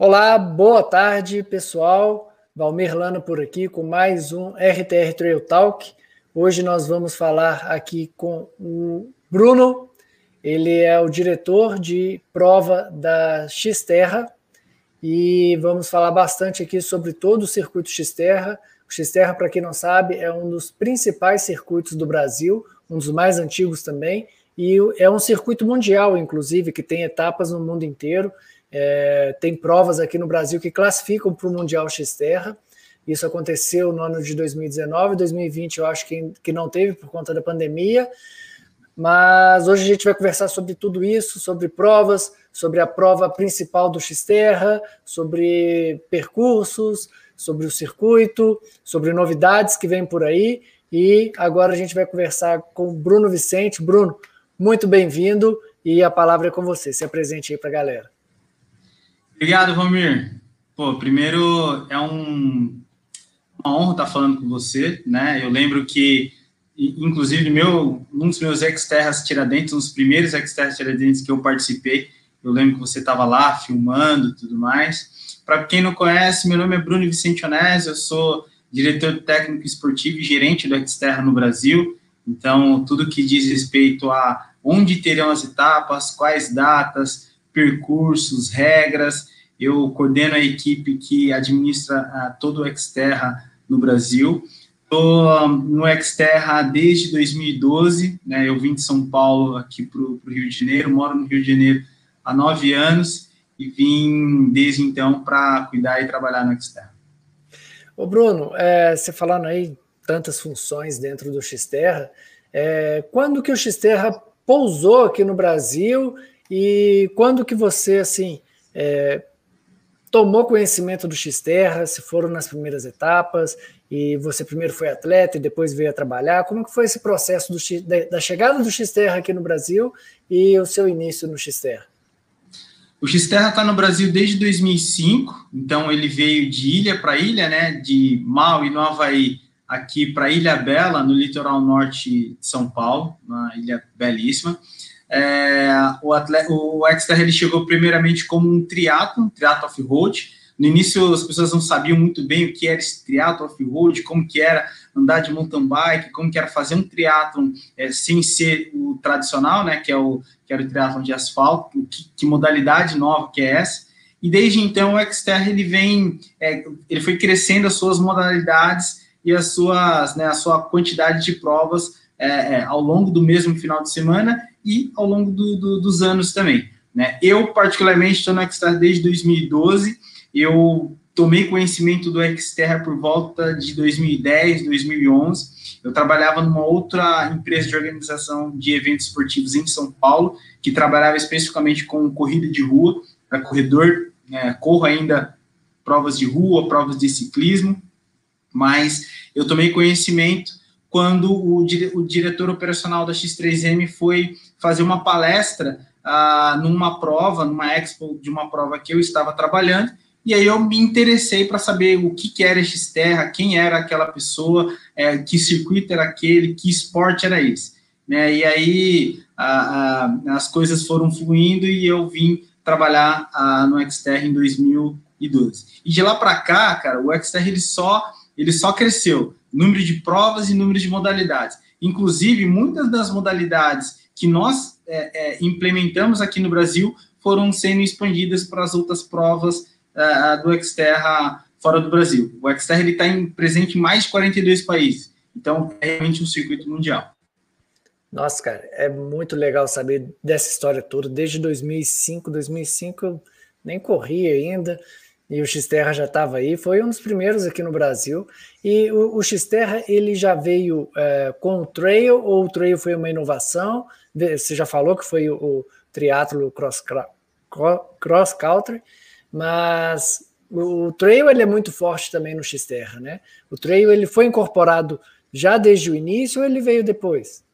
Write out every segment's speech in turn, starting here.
Olá, boa tarde, pessoal. Valmir Lana por aqui com mais um RTR Trail Talk. Hoje nós vamos falar aqui com o Bruno. Ele é o diretor de prova da Xterra e vamos falar bastante aqui sobre todo o circuito Xterra. O Xterra, para quem não sabe, é um dos principais circuitos do Brasil, um dos mais antigos também, e é um circuito mundial, inclusive, que tem etapas no mundo inteiro. É, tem provas aqui no Brasil que classificam para o Mundial X-Terra. Isso aconteceu no ano de 2019, 2020 eu acho que, que não teve por conta da pandemia. Mas hoje a gente vai conversar sobre tudo isso, sobre provas, sobre a prova principal do X-Terra, sobre percursos, sobre o circuito, sobre novidades que vêm por aí. E agora a gente vai conversar com o Bruno Vicente. Bruno, muito bem-vindo e a palavra é com você. Se apresente aí para a galera. Obrigado, Romir. Pô, primeiro é um, uma honra estar falando com você, né? Eu lembro que, inclusive, meu, um dos meus ex-terras Tiradentes, um dos primeiros ex-terras Tiradentes que eu participei, eu lembro que você estava lá filmando tudo mais. Para quem não conhece, meu nome é Bruno Vicente Onésio, eu sou diretor técnico esportivo e gerente do Xterra no Brasil. Então, tudo que diz respeito a onde terão as etapas, quais datas, percursos, regras. Eu coordeno a equipe que administra uh, todo o Xterra no Brasil. Estou no Xterra desde 2012, né? Eu vim de São Paulo aqui para o Rio de Janeiro, moro no Rio de Janeiro há nove anos e vim desde então para cuidar e trabalhar no Xterra. Ô Bruno, é, você falando aí tantas funções dentro do Xterra, é, quando que o Xterra pousou aqui no Brasil e quando que você, assim, é, tomou conhecimento do Xterra, se foram nas primeiras etapas, e você primeiro foi atleta e depois veio a trabalhar, como que foi esse processo do, da chegada do Xterra aqui no Brasil e o seu início no Xterra? O Xterra está no Brasil desde 2005, então ele veio de ilha para ilha, né, de Maui, no Havaí, aqui para Ilha Bela, no litoral norte de São Paulo, uma ilha belíssima. É, o, atleta, o Exter ele chegou primeiramente como um triatlo, um off-road. No início as pessoas não sabiam muito bem o que era esse triatlo off-road, como que era andar de mountain bike, como que era fazer um triatlo é, sem ser o tradicional, né, que é o que era o triatlo de asfalto, que, que, modalidade nova que é essa. E desde então o Xterra ele vem, é, ele foi crescendo as suas modalidades e as suas, né, a sua quantidade de provas é, é, ao longo do mesmo final de semana e ao longo do, do, dos anos também. Né? Eu, particularmente, estou no Xterra desde 2012, eu tomei conhecimento do Xterra por volta de 2010, 2011. Eu trabalhava numa outra empresa de organização de eventos esportivos em São Paulo, que trabalhava especificamente com corrida de rua, para corredor, é, corro ainda provas de rua, provas de ciclismo, mas eu tomei conhecimento quando o, o diretor operacional da X3M foi fazer uma palestra ah, numa prova, numa expo de uma prova que eu estava trabalhando, e aí eu me interessei para saber o que, que era X-Terra, quem era aquela pessoa, é, que circuito era aquele, que esporte era esse. Né? E aí as coisas foram fluindo e eu vim trabalhar no Xterra em 2012. E de lá para cá, cara, o Xterra ele só, ele só cresceu número de provas e número de modalidades. Inclusive, muitas das modalidades que nós é, é, implementamos aqui no Brasil foram sendo expandidas para as outras provas é, do Xterra fora do Brasil. O Xterra está presente em mais de 42 países, então é realmente um circuito mundial. Nossa, cara, é muito legal saber dessa história toda. Desde 2005, 2005 eu nem corri ainda, e o Xterra já estava aí, foi um dos primeiros aqui no Brasil. E o, o Xterra ele já veio é, com o trail ou o trail foi uma inovação? Você já falou que foi o, o triatlo cross, cross country, mas o, o trail ele é muito forte também no Xterra, né? O trail ele foi incorporado já desde o início ou ele veio depois?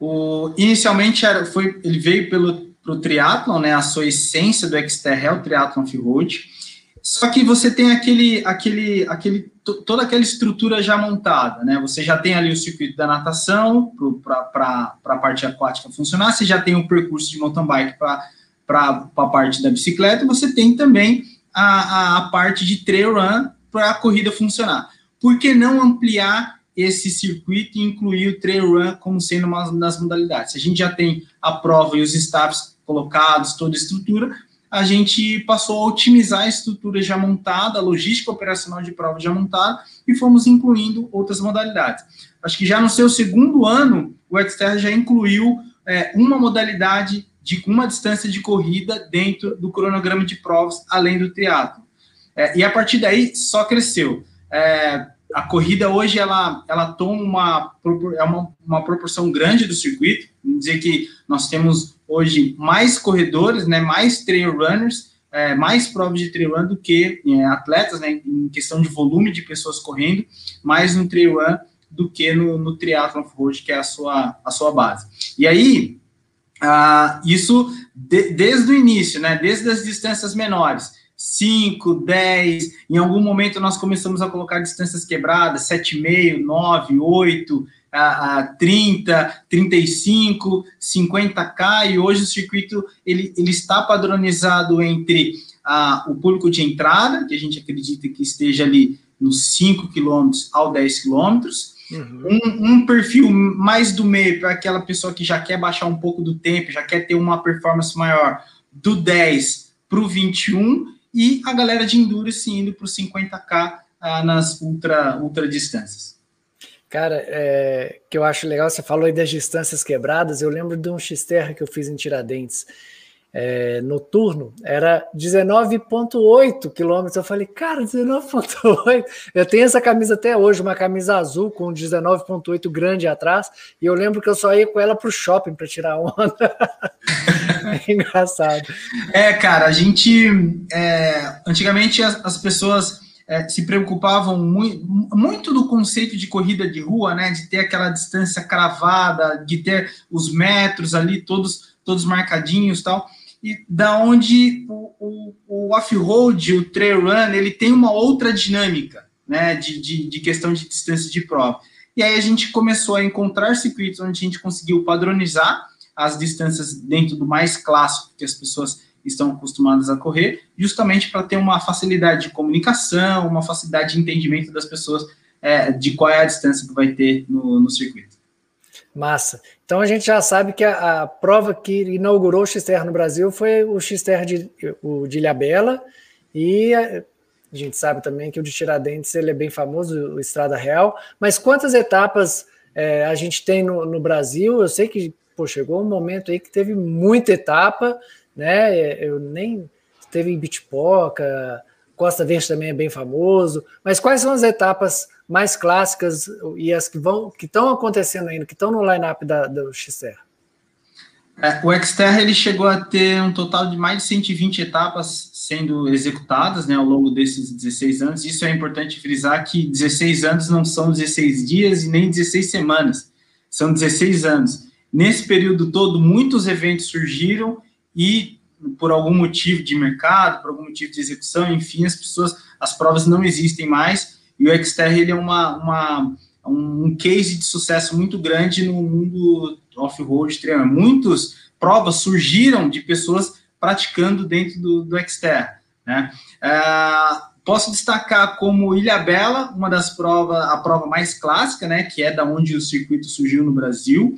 O, inicialmente era, foi, ele veio pelo pro triatlon, né? A sua essência do Xterra é o triatlon off-road. Só que você tem aquele, aquele, aquele, toda aquela estrutura já montada, né? Você já tem ali o circuito da natação para a parte aquática funcionar, você já tem o percurso de mountain bike para a parte da bicicleta, você tem também a, a parte de trail run para a corrida funcionar. Por que não ampliar esse circuito e incluir o trail run como sendo uma das modalidades? A gente já tem a prova e os staffs colocados, toda a estrutura, a gente passou a otimizar a estrutura já montada, a logística operacional de prova já montada, e fomos incluindo outras modalidades. Acho que já no seu segundo ano, o Xterra já incluiu é, uma modalidade de uma distância de corrida dentro do cronograma de provas, além do teatro. É, e a partir daí só cresceu. É, a corrida hoje ela, ela toma uma, é uma, uma proporção grande do circuito. Dizer que nós temos hoje mais corredores, né, mais trail runners, é, mais provas de trail run do que é, atletas, né, em questão de volume de pessoas correndo, mais no trail run do que no, no triathlon road, que é a sua, a sua base. E aí, ah, isso de, desde o início, né, desde as distâncias menores, 5, 10, em algum momento nós começamos a colocar distâncias quebradas, 7,5, 9, 8, a, a 30, 35, 50k, e hoje o circuito ele, ele está padronizado entre a, o público de entrada, que a gente acredita que esteja ali nos 5 quilômetros ao 10 quilômetros, uhum. um, um, perfil mais do meio para aquela pessoa que já quer baixar um pouco do tempo, já quer ter uma performance maior, do 10 para o 21, e a galera de endurance indo para os 50k ah, nas ultra, ultra distâncias. Cara, é, que eu acho legal, você falou aí das distâncias quebradas, eu lembro de um X-Terra que eu fiz em Tiradentes, é, noturno, era 19,8 quilômetros. Eu falei, cara, 19,8. Eu tenho essa camisa até hoje, uma camisa azul com 19,8 grande atrás, e eu lembro que eu só ia com ela para o shopping para tirar onda. é engraçado. É, cara, a gente. É, antigamente as, as pessoas. É, se preocupavam muito, muito do conceito de corrida de rua, né? De ter aquela distância cravada, de ter os metros ali todos todos marcadinhos tal e da onde o, o, o off-road, o trail run, ele tem uma outra dinâmica, né, de, de, de, questão de distância de prova. E aí a gente começou a encontrar circuitos onde a gente conseguiu padronizar as distâncias dentro do mais clássico que as pessoas estão acostumadas a correr, justamente para ter uma facilidade de comunicação, uma facilidade de entendimento das pessoas é, de qual é a distância que vai ter no, no circuito. Massa. Então a gente já sabe que a, a prova que inaugurou o Xterra no Brasil foi o Xterra de, o de Ilhabela e a, a, gente sabe também que o de Tiradentes ele é bem famoso, o Estrada Real. Mas quantas etapas é, a gente tem no, no, Brasil? Eu sei que pô, chegou um momento aí que teve muita etapa, né? Eu nem teve Bitpoca, Costa Verde também é bem famoso. Mas quais são as etapas mais clássicas e as que vão que estão acontecendo ainda, que estão no line-up da, do XTR? É, o Xterra ele chegou a ter um total de mais de 120 etapas sendo executadas né, ao longo desses 16 anos. Isso é importante frisar que 16 anos não são 16 dias e nem 16 semanas, são 16 anos. Nesse período todo, muitos eventos surgiram e, por algum motivo de mercado, por algum motivo de execução, enfim, as pessoas, as provas não existem mais e o Xterra ele é uma, uma, um case de sucesso muito grande no mundo off-road trailer. Muitas provas surgiram de pessoas praticando dentro do, do. Né? Uh, posso destacar como Ilha Bela, uma das provas, a prova mais clássica, né, que é da onde o circuito surgiu no Brasil,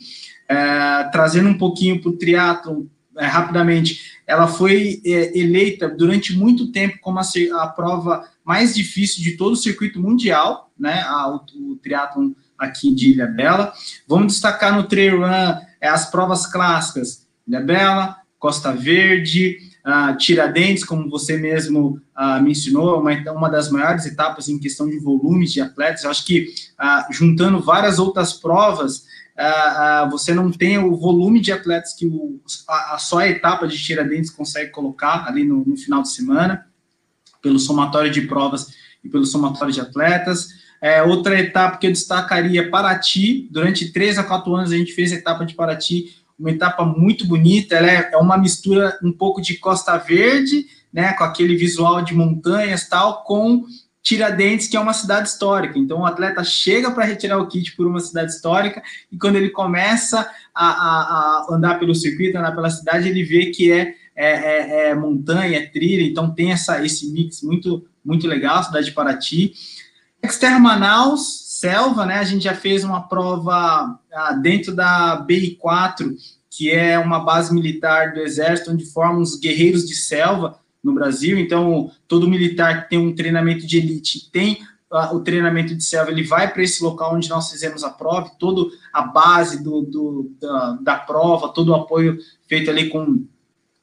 uh, trazendo um pouquinho para o triatlo é, rapidamente, ela foi é, eleita durante muito tempo como a, a, prova mais difícil de todo o circuito mundial, né? A, o, o triatlon aqui de Ilha Bela. Vamos destacar no trail run é, as provas clássicas: Ilha Bela, Costa Verde, uh, Tiradentes, como você mesmo uh, mencionou, uma, uma das maiores etapas em questão de volumes de atletas. Eu acho que juntando várias outras provas uh, uh, você não tem o volume de atletas que o, a, a, só a etapa de Tiradentes consegue colocar ali no, no, final de semana, pelo somatório de provas e pelo somatório de atletas. É, outra etapa que eu destacaria, Paraty, durante três a quatro anos a gente fez a etapa de Paraty, uma etapa muito bonita, ela é, é uma mistura um pouco de Costa Verde, né, com aquele visual de montanhas tal, com Tiradentes, que é uma cidade histórica. Então, o atleta chega para retirar o kit por uma cidade histórica e quando ele começa a, a, a, andar pelo circuito, andar pela cidade, ele vê que é é, é, é, montanha, é trilha, então tem essa, esse mix muito, muito legal, cidade de Paraty. Exterra Manaus, selva, né? A gente já fez uma prova ah, dentro da BI4, que é uma base militar do Exército, onde formam os guerreiros de selva no Brasil. Então, todo militar que tem um treinamento de elite tem uh, o treinamento de selva, ele vai para esse local onde nós fizemos a prova, toda a base do, do da, da, prova, todo o apoio feito ali com,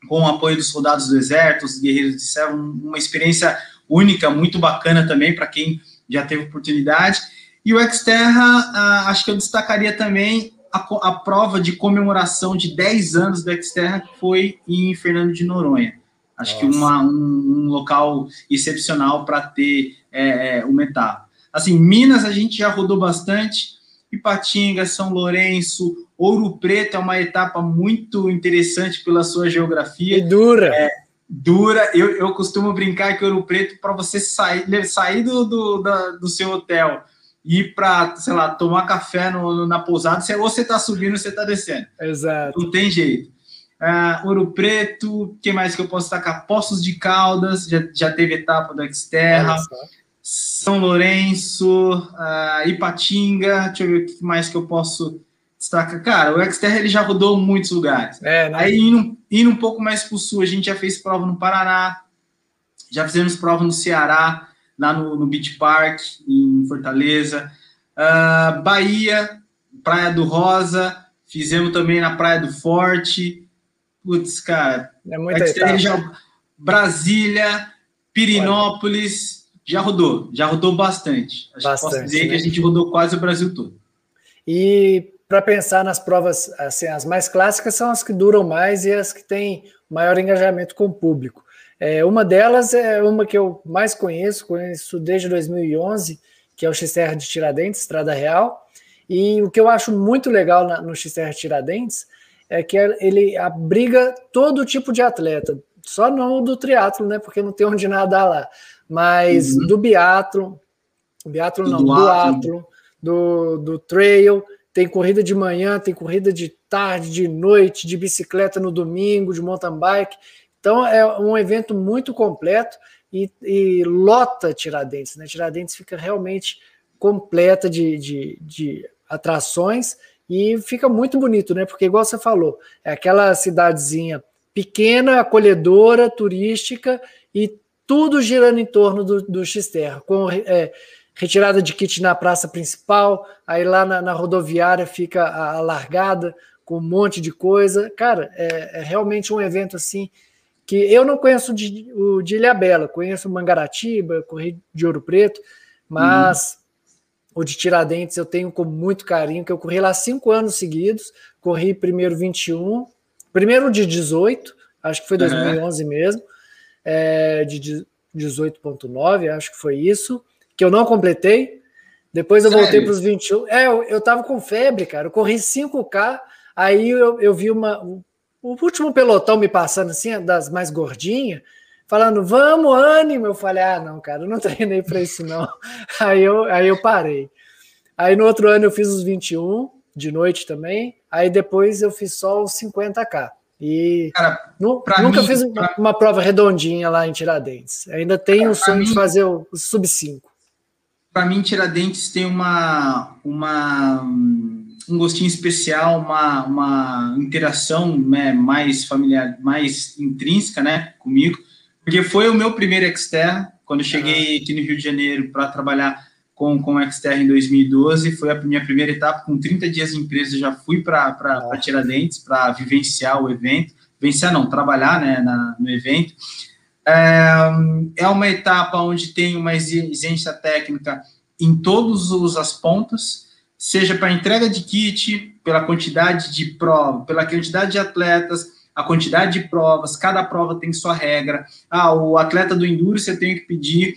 com o apoio dos soldados do Exército, os guerreiros de selva, uma experiência única, muito bacana também para quem já teve oportunidade. E o Exterra, uh, acho que eu destacaria também a, a, prova de comemoração de 10 anos do Exterra, que foi em Fernando de Noronha. Acho Nossa. que uma, um, um, local excepcional para ter é, é, uma etapa. Assim, Minas a gente já rodou bastante, Ipatinga, São Lourenço, Ouro Preto é uma etapa muito interessante pela sua geografia. E dura. É, dura. Eu, eu costumo brincar que Ouro Preto, para você sair, sair do, do, da, do seu hotel ir para, sei lá, tomar café no, na pousada, você, ou você está subindo ou você está descendo. Exato. Não tem jeito. Uh, Ouro Preto, o que mais que eu posso destacar? Poços de Caldas, já, já teve etapa do Xterra. São Lourenço, uh, Ipatinga, deixa eu ver o que mais que eu posso destacar. Cara, o Xterra ele já rodou muitos lugares. É, né? Aí indo, indo um pouco mais para o sul, a gente já fez prova no Paraná, já fizemos prova no Ceará, lá no, no Beach Park, em Fortaleza. Uh, Bahia, Praia do Rosa, fizemos também na Praia do Forte. Putz, cara. É muita já, Brasília, Pirinópolis, já rodou, já rodou bastante. Acho bastante, que posso dizer né? que a gente rodou quase o Brasil todo. E para pensar nas provas, assim, as mais clássicas são as que duram mais e as que têm maior engajamento com o público. É, uma delas é uma que eu mais conheço, conheço desde 2011, que é o XR de Tiradentes, Estrada Real. E o que eu acho muito legal na, no XR Tiradentes é que ele abriga todo tipo de atleta, só não do triatlo, né? Porque não tem onde nadar lá, mas uhum. do biatlo, biatlo não, do atlo, do, do trail, tem corrida de manhã, tem corrida de tarde, de noite, de bicicleta no domingo, de mountain bike. Então é um evento muito completo e, e lota Tiradentes, né? Tiradentes fica realmente completa de, de, de atrações e fica muito bonito, né? Porque, igual você falou, é aquela cidadezinha pequena, acolhedora, turística e tudo girando em torno do, do X-Terra, com é, retirada de kit na praça principal, aí lá na, na rodoviária fica a, a, largada com um monte de coisa. Cara, é, é realmente um evento assim que eu não conheço de, o de Ilha Bela, conheço Mangaratiba, corri de Ouro Preto, mas uhum. O de Tiradentes eu tenho com muito carinho, que eu corri lá cinco anos seguidos, corri primeiro 21, primeiro de 18, acho que foi 2011 uhum. mesmo, é, de 18.9, acho que foi isso, que eu não completei, depois eu Sério? voltei para os 21, é, eu, eu tava com febre, cara, eu corri 5K, aí eu, eu vi uma, o último pelotão me passando assim, das mais gordinhas, falando, vamos, ânimo. Eu falei, ah, não, cara, eu não treinei para isso, não. Aí eu, aí eu parei. Aí no outro ano eu fiz os 21 de noite também. Aí depois eu fiz só os 50K. E cara, nu, nunca mim, fiz pra... uma prova redondinha lá em Tiradentes. Ainda tenho o sonho mim, de fazer o, o sub 5. Para mim, Tiradentes tem uma, uma um gostinho especial, uma, uma interação né, mais familiar, mais intrínseca né, comigo, porque foi o meu primeiro Xterra, quando eu cheguei aqui no Rio de Janeiro para trabalhar com, com o Xterra em 2012, foi a minha primeira etapa, com 30 dias de empresa, já fui para Tiradentes para vivenciar o evento, vivenciar não, trabalhar né, na, no evento. É, é uma etapa onde tem uma exigência técnica em todas as pontas, seja para entrega de kit, pela quantidade de prova, pela quantidade de atletas, a quantidade de provas, cada prova tem sua regra. Ah, o atleta do enduro você tem que pedir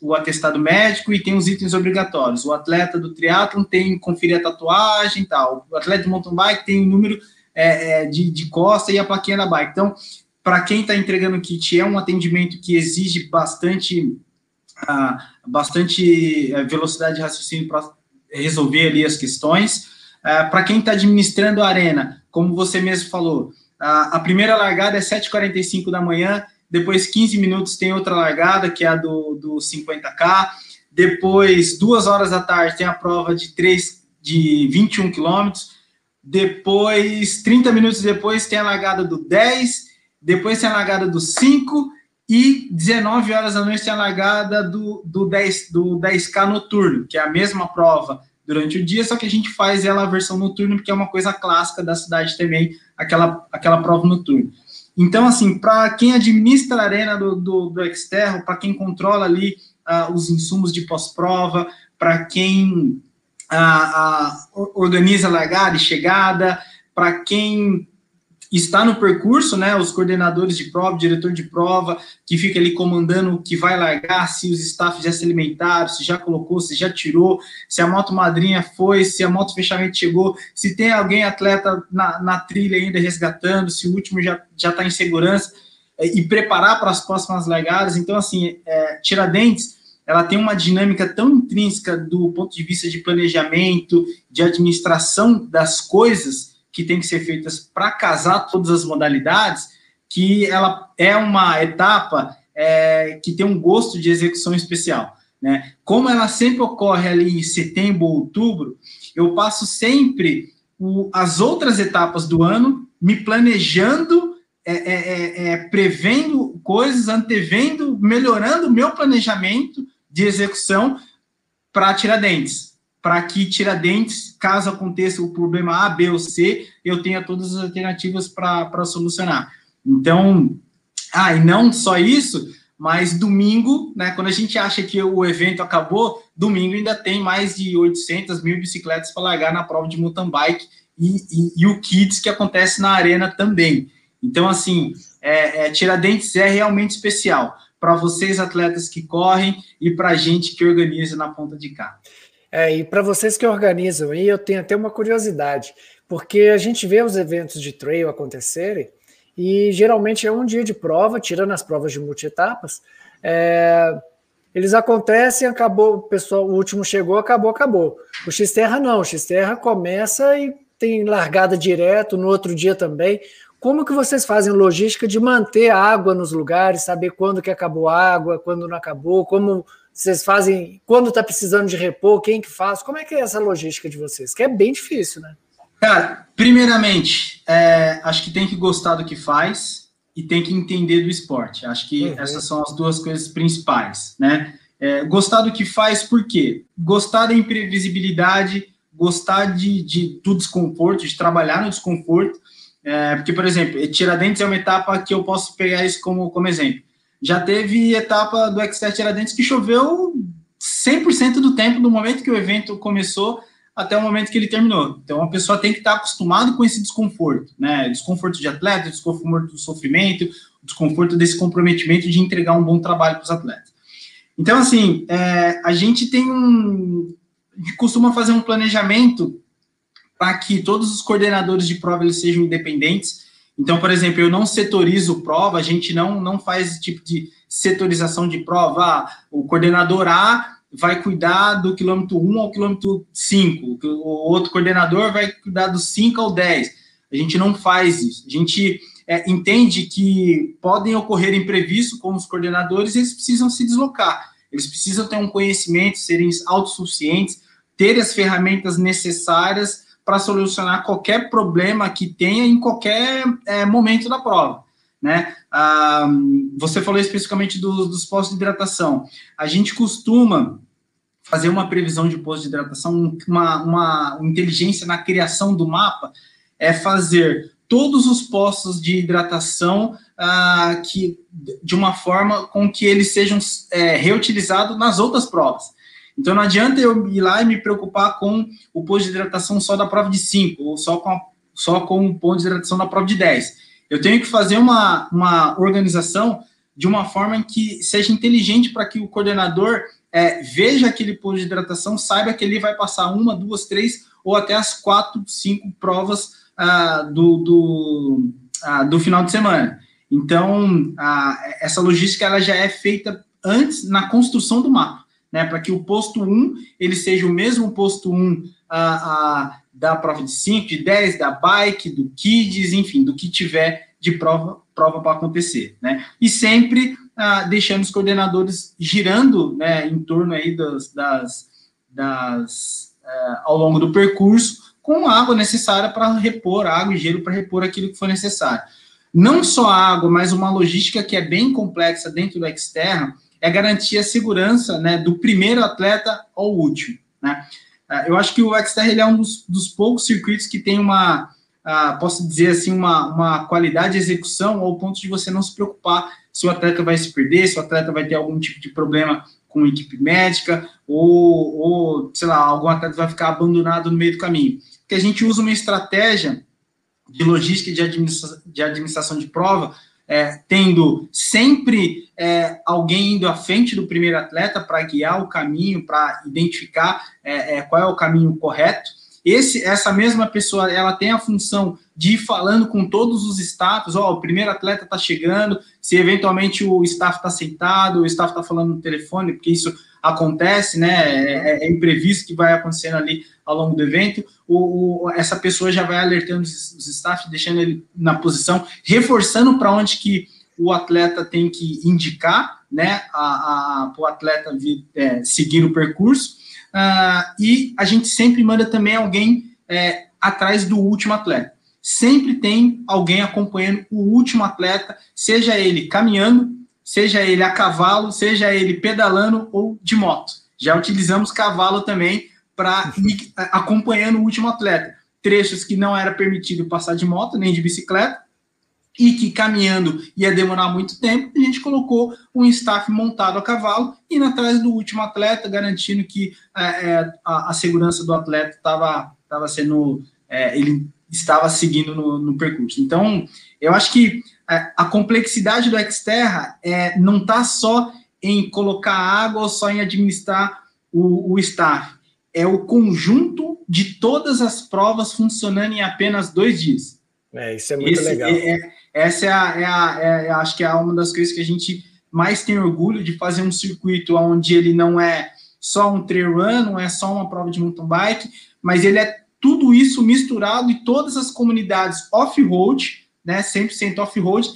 o atestado médico e tem os itens obrigatórios. O atleta do triatlon tem que conferir a tatuagem e tal. O atleta do mountain bike tem o número é, é, de, de costa e a plaquinha da bike. Então, para quem está entregando kit, é um atendimento que exige bastante, uh, bastante é, velocidade de raciocínio para resolver ali as questões. Uh, Para quem está administrando a arena, como você mesmo falou, A, a primeira largada é 7h45 da manhã, depois 15 minutos tem outra largada, que é a do, do 50K, depois, duas horas da tarde, tem a prova de 3, de 21 quilômetros, depois, 30 minutos depois, tem a largada do 10, depois tem a largada do 5, e 19 horas da noite tem a largada do, do, 10, do 10K noturno, que é a mesma prova durante o dia, só que a gente faz ela a versão noturna, porque é uma coisa clássica da cidade também, aquela, aquela prova noturna. Então, assim, para quem administra a arena do, do, do Exterro, para quem controla ali uh, os insumos de pós-prova, para quem uh, uh, organiza largada e chegada, para quem está no percurso, né, os coordenadores de prova, diretor de prova, que fica ali comandando o que vai largar, se os staffs já se alimentaram, se já colocou, se já tirou, se a moto madrinha foi, se a moto fechamento chegou, se tem alguém atleta na, na trilha ainda resgatando, se o último já está em segurança, é, e preparar para as próximas largadas. Então, assim, é, Tiradentes, ela tem uma dinâmica tão intrínseca do ponto de vista de planejamento, de administração das coisas, que tem que ser feitas para casar todas as modalidades, que ela é uma etapa é, que tem um gosto de execução especial. Né? Como ela sempre ocorre ali em setembro ou outubro, eu passo sempre o, as outras etapas do ano me planejando, é, é, é, é prevendo coisas, antevendo, melhorando o meu planejamento de execução para Tiradentes para que Tiradentes, caso aconteça o problema A, B ou C, eu tenha todas as alternativas para solucionar. Então, ah, e não só isso, mas domingo, né, quando a gente acha que o evento acabou, domingo ainda tem mais de 800 mil bicicletas para largar na prova de mountain bike e, e, e, o Kids que acontece na arena também. Então, assim, é, é, Tiradentes é realmente especial para vocês, atletas que correm, e para a gente que organiza na ponta de cá. É, e para vocês que organizam aí, eu tenho até uma curiosidade, porque a gente vê os eventos de trail acontecerem e geralmente é um dia de prova, tirando as provas de multi-etapas, é, eles acontecem, acabou, o pessoal, o último chegou, acabou, acabou. O X-Terra não, o X-Terra começa e tem largada direto, no outro dia também. Como que vocês fazem logística de manter a água nos lugares, saber quando que acabou a água, quando não acabou, como vocês fazem quando está precisando de repor, quem que faz? Como é que é essa logística de vocês? Que é bem difícil, né? Cara, primeiramente, é, acho que tem que gostar do que faz e tem que entender do esporte. Acho que uhum. essas são as duas coisas principais, né? É, gostar do que faz, por quê? Gostar da imprevisibilidade, gostar de, de, do desconforto, de trabalhar no desconforto. É, porque, por exemplo, Tiradentes é uma etapa que eu posso pegar isso como, como exemplo já teve etapa do X7 Tiradentes que choveu 100% do tempo do momento que o evento começou até o momento que ele terminou. Então a pessoa tem que estar acostumado com esse desconforto, né? Desconforto de atleta, desconforto do sofrimento, desconforto desse comprometimento de entregar um bom trabalho para os atletas. Então, assim, é, a gente tem um. Costuma fazer um planejamento para que todos os coordenadores de prova eles sejam independentes então, por exemplo, eu não setorizo prova, a gente não, não faz esse tipo de setorização de prova. Ah, o coordenador A vai cuidar do quilômetro 1 ao quilômetro 5, o outro coordenador vai cuidar do 5 ao 10. A gente não faz isso. A gente é, entende que podem ocorrer imprevistos com os coordenadores, eles precisam se deslocar, eles precisam ter um conhecimento, serem autossuficientes, ter as ferramentas necessárias para solucionar qualquer problema que tenha em qualquer é, momento da prova. Né? Ah, você falou especificamente do, dos postos de hidratação. A gente costuma fazer uma previsão de posto de hidratação, uma, uma inteligência na criação do mapa, é fazer todos os postos de hidratação ah, que, de uma forma com que eles sejam é, reutilizados nas outras provas. Então não adianta eu ir lá e me preocupar com o posto de hidratação só da prova de 5, ou só com, a, só com o ponto de hidratação da prova de 10. Eu tenho que fazer uma, uma organização de uma forma que seja inteligente para que o coordenador é, veja aquele posto de hidratação, saiba que ele vai passar uma, duas, três ou até as quatro, cinco provas ah, do, do, ah, do final de semana. Então, ah, essa logística ela já é feita antes na construção do mapa. Né, para que o posto 1 ele seja o mesmo posto 1 a, a, da prova de 5, de 10, da bike, do kids, enfim, do que tiver de prova prova para acontecer, né? E sempre ah, deixando os coordenadores girando, né, em torno aí das, das, das uh, ao longo do percurso com água necessária para repor água e gelo para repor aquilo que for necessário. Não só água, mas uma logística que é bem complexa dentro do Xterra é garantir a segurança, né, do primeiro atleta ao último, né? Uh, eu acho que o Xterra ele é um dos, dos poucos circuitos que tem uma ah, posso dizer assim, uma, uma qualidade de execução ao ponto de você não se preocupar se o atleta vai se perder, se o atleta vai ter algum tipo de problema com equipe médica, ou, ou sei lá, algum atleta vai ficar abandonado no meio do caminho. Porque a gente usa uma estratégia de logística e de, administra de administração de prova, é, tendo sempre é, alguém indo à frente do primeiro atleta para guiar o caminho, para identificar é, é, qual é o caminho correto, esse, essa mesma pessoa, ela tem a função de ir falando com todos os staffs, ó, oh, o primeiro atleta está chegando, se eventualmente o staff está sentado, o staff está falando no telefone, porque isso acontece, né, é, é, imprevisto que vai acontecendo ali ao longo do evento, o, o, essa pessoa já vai alertando os, os staff, deixando ele na posição, reforçando para onde que o atleta tem que indicar, né, para o atleta é, seguir o percurso, Uh, e a gente sempre manda também alguém é, atrás do último atleta. Sempre tem alguém acompanhando o último atleta, seja ele caminhando, seja ele a cavalo, seja ele pedalando ou de moto. Já utilizamos cavalo também para ir acompanhando o último atleta. Trechos que não era permitido passar de moto nem de bicicleta, e que caminhando ia demorar muito tempo, a gente colocou um staff montado a cavalo e atrás do último atleta, garantindo que é, é, a, a, segurança do atleta estava sendo. É, ele estava seguindo no, no, percurso. Então, eu acho que é, a complexidade do Xterra é, não está só em colocar água ou só em administrar o, o staff. É o conjunto de todas as provas funcionando em apenas dois dias. É, isso é muito Esse, legal. É, é essa é a, é a é, acho que é uma das coisas que a gente mais tem orgulho de fazer um circuito onde ele não é só um trail run, não é só uma prova de mountain bike, mas ele é tudo isso misturado e todas as comunidades off-road, né, 100% off-road,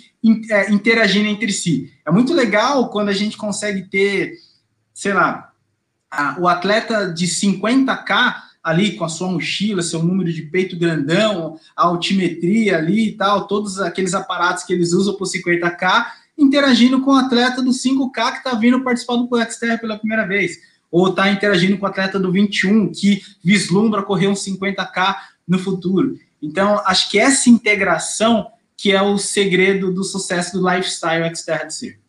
é, interagindo entre si. É muito legal quando a gente consegue ter, sei lá, o atleta de 50K ali com a sua mochila, seu número de peito grandão, a altimetria ali e tal, todos aqueles aparatos que eles usam para o 50K, interagindo com o atleta do 5K que está vindo participar do Plexter pela primeira vez, ou está interagindo com o atleta do 21 que vislumbra correr um 50K no futuro. Então, acho que essa integração que é o segredo do sucesso do lifestyle Xterra de ser.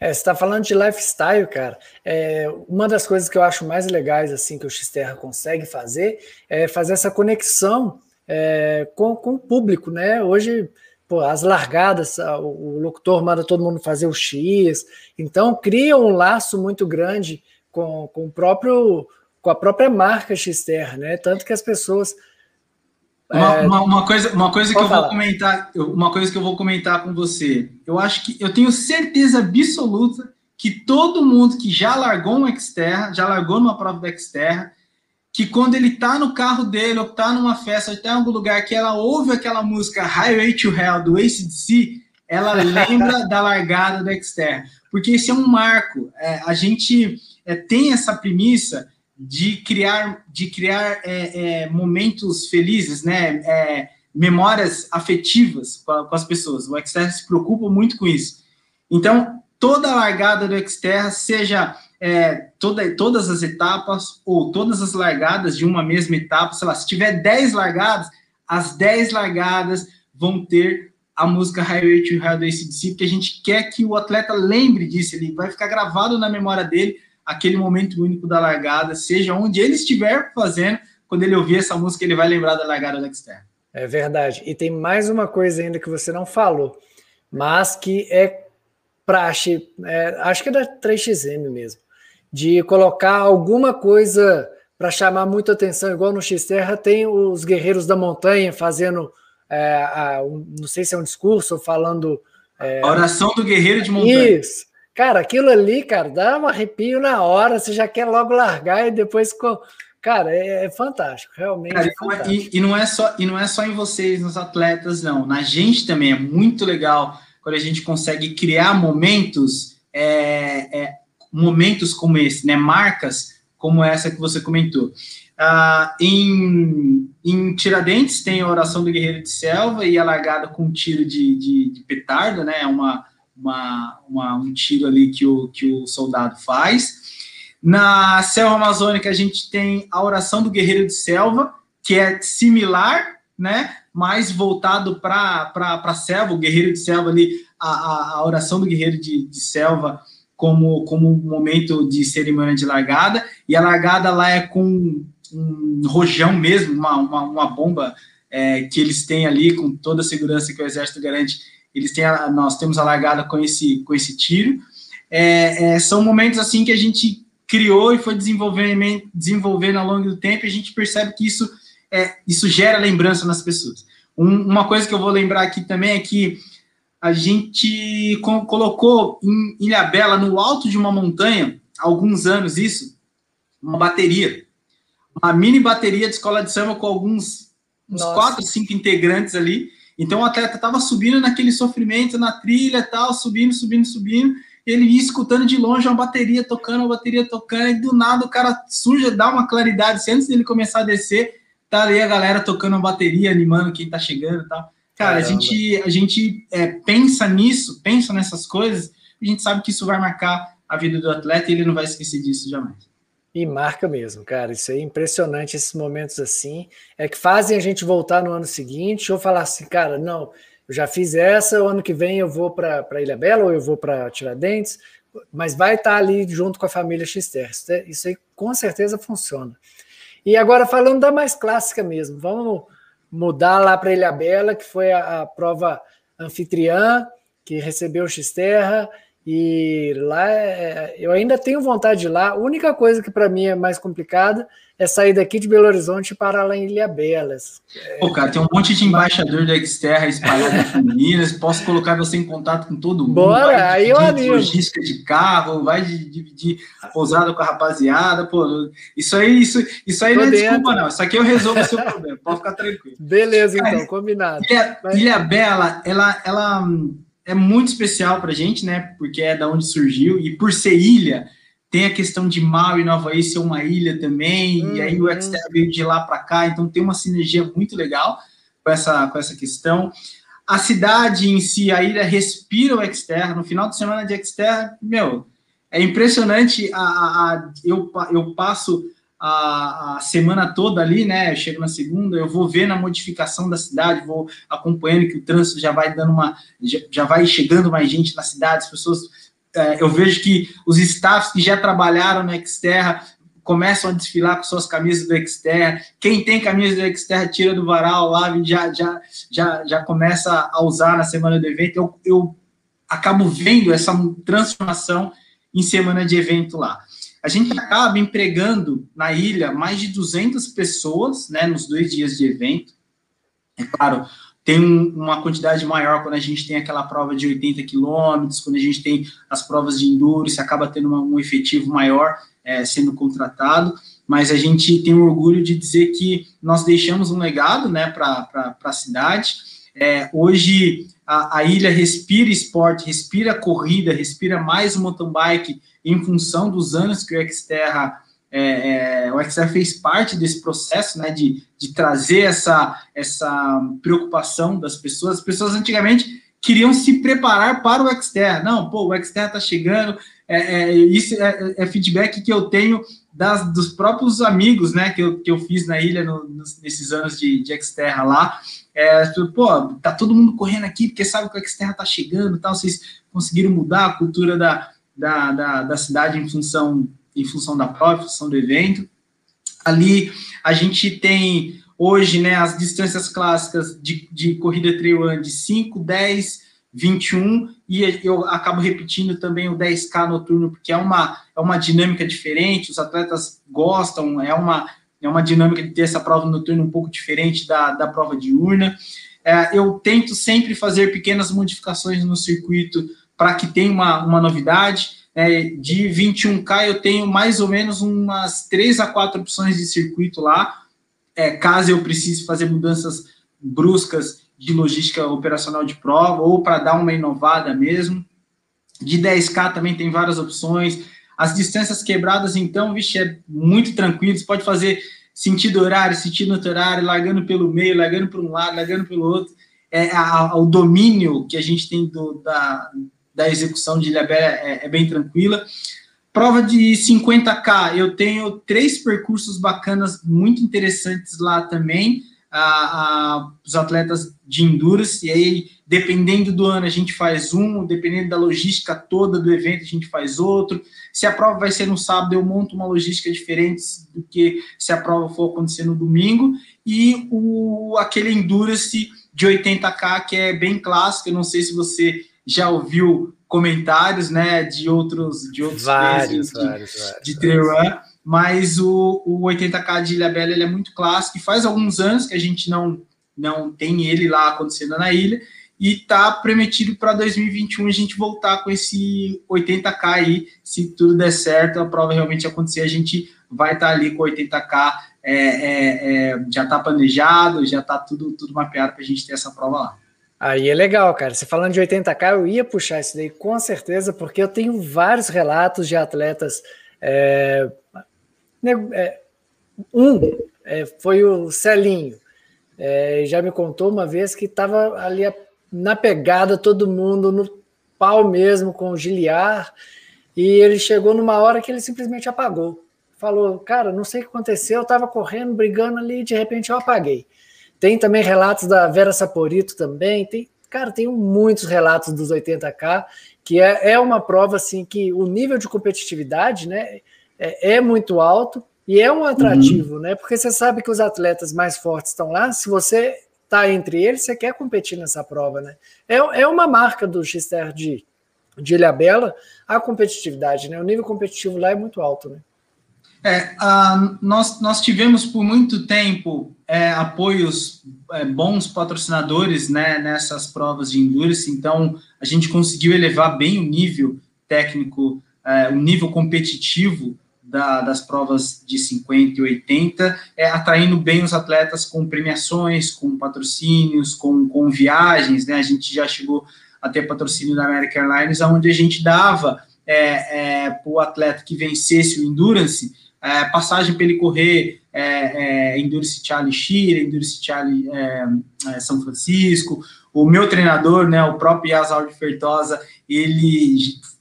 É, você está falando de lifestyle, cara. É, uma das coisas que eu acho mais legais assim que o Xterra consegue fazer é fazer essa conexão é, com, com o público, né? Hoje, pô, as largadas, o, o locutor manda todo mundo fazer o X, então cria um laço muito grande com, com o próprio com a própria marca Xterra, né? Tanto que as pessoas uma, é... uma, uma, coisa, uma coisa que eu falar. vou comentar, uma coisa que eu vou comentar com você. Eu acho que eu tenho certeza absoluta que todo mundo que já largou um Xterra, já largou numa prova do Xterra, que quando ele tá no carro dele, ou tá numa festa, ou tá em algum lugar que ela ouve aquela música Highway to Hell do ACDC, ela lembra da largada do Xterra. Porque esse é um marco. É, a gente é, tem essa premissa de criar, de criar é, é, momentos felizes, né? É, memórias afetivas com, a, com, as pessoas. O Xterra se preocupa muito com isso. Então, toda a largada do Xterra, seja é, toda, todas as etapas ou todas as largadas de uma mesma etapa, sei lá, se tiver 10 largadas, as 10 largadas vão ter a música Highway to Hell do ACDC, porque a gente quer que o atleta lembre disso, ele vai ficar gravado na memória dele aquele momento único da largada, seja onde ele estiver fazendo, quando ele ouvir essa música, ele vai lembrar da largada da externa. É verdade. E tem mais uma coisa ainda que você não falou, mas que é praxe, é, acho que é da 3XM mesmo, de colocar alguma coisa para chamar muita atenção, igual no X-Terra tem os guerreiros da montanha fazendo, é, a, um, não sei se é um discurso, falando... É, a oração do guerreiro de montanha. Isso, Cara, aquilo ali, cara, dá um arrepio na hora, você já quer logo largar e depois. Cara, é, é fantástico, realmente. Cara, é fantástico. E, e, não é só, e não é só em vocês, nos atletas, não. Na gente também é muito legal quando a gente consegue criar momentos, é, é, momentos como esse, né? Marcas como essa que você comentou. Ah, em, em, Tiradentes tem a oração do guerreiro de selva e a largada com um tiro de, de, de petardo, né? É uma, uma, uma, um tiro ali que o, que o soldado faz. Na selva amazônica, a gente tem a oração do guerreiro de selva, que é similar, né? Mais voltado para a selva, o guerreiro de selva ali, a, a, oração do guerreiro de, de selva como, como um momento de cerimônia de largada, e a largada lá é com um rojão mesmo, uma, uma, uma bomba é, que eles têm ali, com toda a segurança que o Exército garante, eles têm a, nós temos a largada com esse, com esse tiro. É, é, são momentos assim que a gente criou e foi desenvolvendo, desenvolvendo ao longo do tempo, e a gente percebe que isso, é, isso gera lembrança nas pessoas. Um, uma coisa que eu vou lembrar aqui também é que a gente colocou em Ilhabela, no alto de uma montanha, há alguns anos isso, uma bateria. Uma mini bateria de escola de samba com alguns uns quatro, cinco integrantes ali. Então o atleta estava subindo naquele sofrimento, na trilha tal, subindo, subindo, subindo ele ia escutando de longe uma bateria tocando, uma bateria tocando, e do nada o cara suja, dá uma claridade, se antes dele começar a descer, tá ali a galera tocando uma bateria, animando quem tá chegando e tal. Cara, Caramba. a gente, a gente é, pensa nisso, pensa nessas coisas, a gente sabe que isso vai marcar a vida do atleta e ele não vai esquecer disso jamais. E marca mesmo, cara. Isso é impressionante, esses momentos assim. É que fazem a gente voltar no ano seguinte ou falar assim, cara, não, eu já fiz essa, o ano que vem eu vou para Ilha Bela ou eu vou para Tiradentes, mas vai estar tá ali junto com a família Xter. É, isso aí com certeza funciona. E agora falando da mais clássica mesmo, vamos mudar lá para Ilha Bela, que foi a, a prova anfitriã, que recebeu o Xterra, e lá é, eu ainda tenho vontade de ir lá. A única coisa que para mim é mais complicada é sair daqui de Belo Horizonte para lá em Ilha Belas. Pô, cara, tem um monte de embaixador da Xterra espalhado em Minas. Posso colocar você em contato com todo mundo. Bora, aí eu animo. Logística de carro, vai dividir pousada com a rapaziada. Pô, isso aí, isso, isso aí não é dentro. desculpa, não. Isso aqui eu resolvo o seu problema. Pode ficar tranquilo. Beleza, então, Mas, combinado. Ilha, Ilha Bela, ela, ela é muito especial para a gente, né? Porque é da onde surgiu e por ser ilha tem a questão de Mal e Nova Havaí ser uma ilha também, uhum. e aí o uhum. Xterra veio de lá para cá, então tem uma sinergia muito legal com essa, com essa questão. A cidade em si, a ilha respira o Xterra, no final de semana de Xterra, meu, é impressionante, a, a, a eu, eu passo a, a, semana toda ali, né? Eu chego na segunda, eu vou ver na modificação da cidade, vou acompanhando que o trânsito já vai dando uma. já, já vai chegando mais gente na cidade, as pessoas é, eu vejo que os staffs que já trabalharam no Xterra começam a desfilar com suas camisas do Xterra. Quem tem camisa do Xterra tira do varal lá, já, já, já, já começa a usar na semana do evento. Eu, eu acabo vendo essa transformação em semana de evento lá. A gente acaba empregando na ilha mais de 200 pessoas, né, nos dois dias de evento. É claro, tem uma quantidade maior quando a gente tem aquela prova de 80 quilômetros, quando a gente tem as provas de enduro, você acaba tendo uma, um efetivo maior é, sendo contratado, mas a gente tem o orgulho de dizer que nós deixamos um legado né, para a cidade. É, hoje a, a, ilha respira esporte, respira corrida, respira mais o mountain bike em função dos anos que o Xterra é, é, o XR fez parte desse processo, né, de, de trazer essa, essa preocupação das pessoas. As pessoas antigamente queriam se preparar para o Xterra. Não, pô, o Xterra está chegando. É, é, isso é, é, feedback que eu tenho das, dos próprios amigos, né, que eu, que eu fiz na ilha no, nesses anos de, de Xterra lá. É, pô, tá todo mundo correndo aqui porque sabe que o Xterra está chegando, tal. Vocês conseguiram mudar a cultura da, da, da, da cidade em função em função da prova, em função do evento. Ali a gente tem hoje né, as distâncias clássicas de, de corrida trail de 5, 10, 21, e eu acabo repetindo também o 10K noturno, porque é uma, é uma dinâmica diferente, os atletas gostam, é uma, é uma dinâmica de ter essa prova noturna um pouco diferente da, da prova diurna. É, eu tento sempre fazer pequenas modificações no circuito para que tenha uma, uma novidade. É, de 21K eu tenho mais ou menos umas três a quatro opções de circuito lá, é, caso eu precise fazer mudanças bruscas de logística operacional de prova ou para dar uma inovada mesmo. De 10K também tem várias opções. As distâncias quebradas, então, vixe, é muito tranquilo. Você pode fazer sentido horário, sentido horário, largando pelo meio, largando para um lado, largando pelo outro. É, a, a, o domínio que a gente tem do, da, da execução de Ilhabela é, é bem tranquila. Prova de 50K, eu tenho três percursos bacanas, muito interessantes lá também a, a, os atletas de endurance, e aí, dependendo do ano, a gente faz um, dependendo da logística toda do evento, a gente faz outro. Se a prova vai ser no sábado, eu monto uma logística diferente do que se a prova for acontecer no domingo, e o, aquele endurance de 80K, que é bem clássico, eu não sei se você já ouviu comentários, né, de outros de outros vários, de, vários, de run, mas o, o 80K de Ilhabela ele é muito clássico, e faz alguns anos que a gente não, não tem ele lá acontecendo na ilha, e está prometido para 2021 a gente voltar com esse 80K aí, se tudo der certo, a prova realmente acontecer, a gente vai estar tá ali com 80K, é, é, é, já está planejado, já está tudo, tudo mapeado para a gente ter essa prova lá. Aí é legal, cara. Você falando de 80K, eu ia puxar isso daí com certeza, porque eu tenho vários relatos de atletas é, é, um é, foi o Celinho. É, já me contou uma vez que estava ali na pegada, todo mundo no pau mesmo com o Giliar, e ele chegou numa hora que ele simplesmente apagou. Falou, cara, não sei o que aconteceu, eu estava correndo, brigando ali, de repente eu apaguei. Tem também relatos da Vera Saporito também, tem, cara, tem muitos relatos dos 80K, que é, é uma prova assim que o nível de competitividade, né, é, é muito alto e é um atrativo, uhum. né? Porque você sabe que os atletas mais fortes estão lá. Se você está entre eles, você quer competir nessa prova, né? É, é uma marca do Xter de, de Ilhabela a competitividade, né? O nível competitivo lá é muito alto, né? É, uh, nós, nós tivemos por muito tempo é, apoios, é, bons patrocinadores né, nessas provas de endurance, então a gente conseguiu elevar bem o nível técnico, é, o nível competitivo da, das provas de 50 e 80, é, atraindo bem os atletas com premiações, com patrocínios, com, com viagens, né? A gente já chegou a ter patrocínio da American Airlines, onde a gente dava é, é, para o atleta que vencesse o Endurance, passagem para ele correr é, é, Endurance Charlie Chile, Endurance Charlie é, é, São Francisco. O meu treinador, né, o próprio Yazal de Fertosa, ele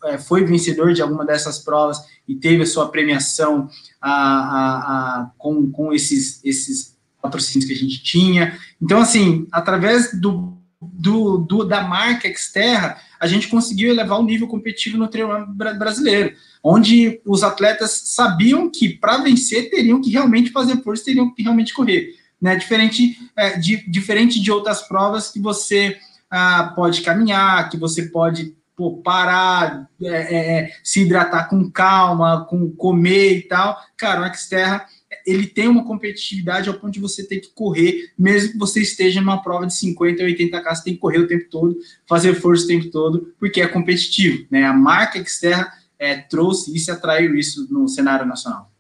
é, foi vencedor de alguma dessas provas e teve a sua premiação a, a, a, com, com esses, esses patrocínios que a gente tinha. Então, assim, através do, do, do da marca Xterra, a gente conseguiu elevar o nível competitivo no treino brasileiro, onde os atletas sabiam que para vencer teriam que realmente fazer força, teriam que realmente correr. Né? Diferente, é, de, diferente de outras provas que você ah, pode caminhar, que você pode pô, parar, é, é, é, se hidratar com calma, com comer e tal. Cara, o Xterra ele tem uma competitividade ao ponto de você ter que correr, mesmo que você esteja numa prova de 50 ou 80k, você tem que correr o tempo todo, fazer força o tempo todo, porque é competitivo. Né? A marca Xterra é, trouxe isso e atraiu isso no cenário nacional.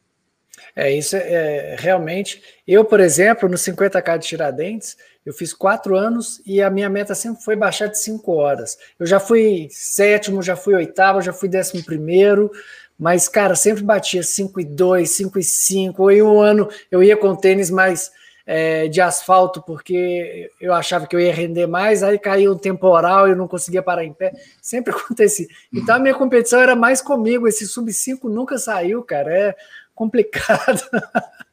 É, isso é, é realmente. Eu, por exemplo, no 50K de Tiradentes, eu fiz quatro anos e a minha meta sempre foi baixar de cinco horas. Eu já fui sétimo, já fui oitavo, já fui décimo primeiro, mas, cara, sempre batia 5 e 2, 5 e 5. Em um ano eu ia com tênis mais é, de asfalto, porque eu achava que eu ia render mais, aí caiu um temporal e eu não conseguia parar em pé. Sempre acontecia. Então a minha competição era mais comigo. Esse sub 5 nunca saiu, cara. É complicado.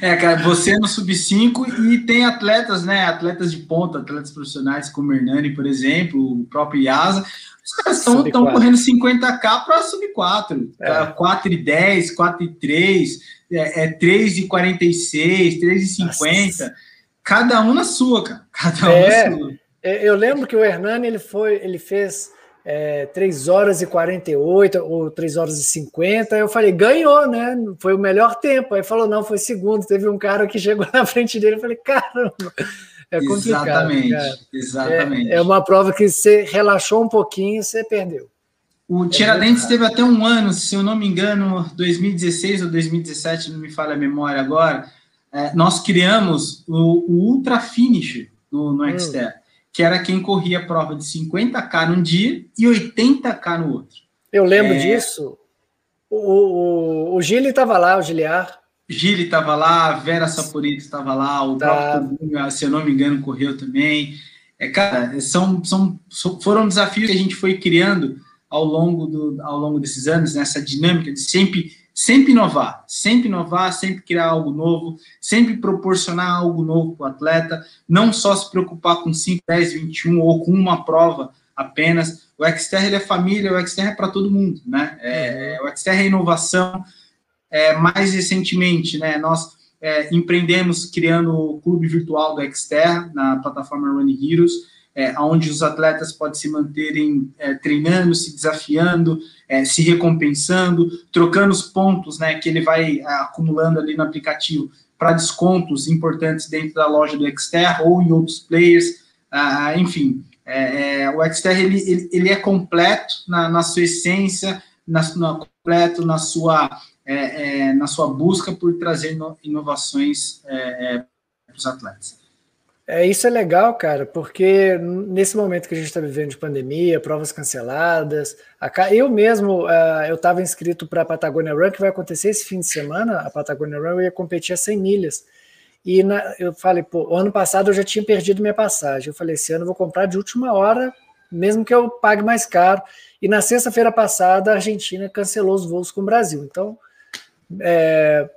É, cara, você no sub-5 e tem atletas, né? Atletas de ponta, atletas profissionais como o Hernani, por exemplo, o próprio Iasa. Os caras estão correndo 50k para sub-4, é. 4 e 10, 4 e 3, é, é 3 e 46, 3 e 50. Cada um na sua, cara. Cada um é, na sua. É, eu lembro que o Hernani ele foi, ele fez é, 3 horas e 48 ou 3 horas e 50. Eu falei, ganhou, né? Foi o melhor tempo. Aí falou, não, foi segundo. Teve um cara que chegou na frente dele. Eu falei, caramba. É complicado. Exatamente, cara. exatamente. É, é, uma prova que você relaxou um pouquinho e você perdeu. O é Tiradentes teve até um ano, se eu não me engano, 2016 ou 2017, não me falha a memória agora. É, nós criamos o, o Ultra Finish no, no hum. Que era quem corria a prova de 50k num dia e 80k no outro. Eu lembro é... disso. O, o, o Gili estava lá, o Giliar. Gili estava lá, a Vera Saporito estava lá, o tá. próprio Tobunga, se eu não me engano, correu também. É, cara, são, são, foram desafios que a gente foi criando ao longo, do, ao longo desses anos, nessa dinâmica de sempre, sempre inovar, sempre inovar, sempre criar algo novo, sempre proporcionar algo novo para o atleta, não só se preocupar com 5, 10, 21 ou com uma prova apenas. O Xterra é família, o Xterra é para todo mundo, né? É, uhum. o Xterra é inovação. É, mais recentemente, né, nós é, empreendemos criando o clube virtual do Xterra na plataforma Running Heroes, é, onde os atletas podem se manterem é, treinando, se desafiando, é, se recompensando, trocando os pontos né, que ele vai é, acumulando ali no aplicativo para descontos importantes dentro da loja do Xterra ou em outros players, ah, enfim. É, é, o Xterra ele, ele, ele, é completo na, na sua essência, na, na, completo na sua, na sua busca por trazer inovações para os atletas. É, isso é legal, cara, porque nesse momento que a gente está vivendo de pandemia, provas canceladas, a, eu mesmo, uh, eu estava inscrito para a Patagonia Run, que vai acontecer esse fim de semana, a Patagonia Run, eu ia competir a 100 milhas, e na, eu falei, pô, ano passado eu já tinha perdido minha passagem, eu falei, esse ano eu vou comprar de última hora, mesmo que eu pague mais caro, e na sexta-feira passada a Argentina cancelou os voos com o Brasil, então é,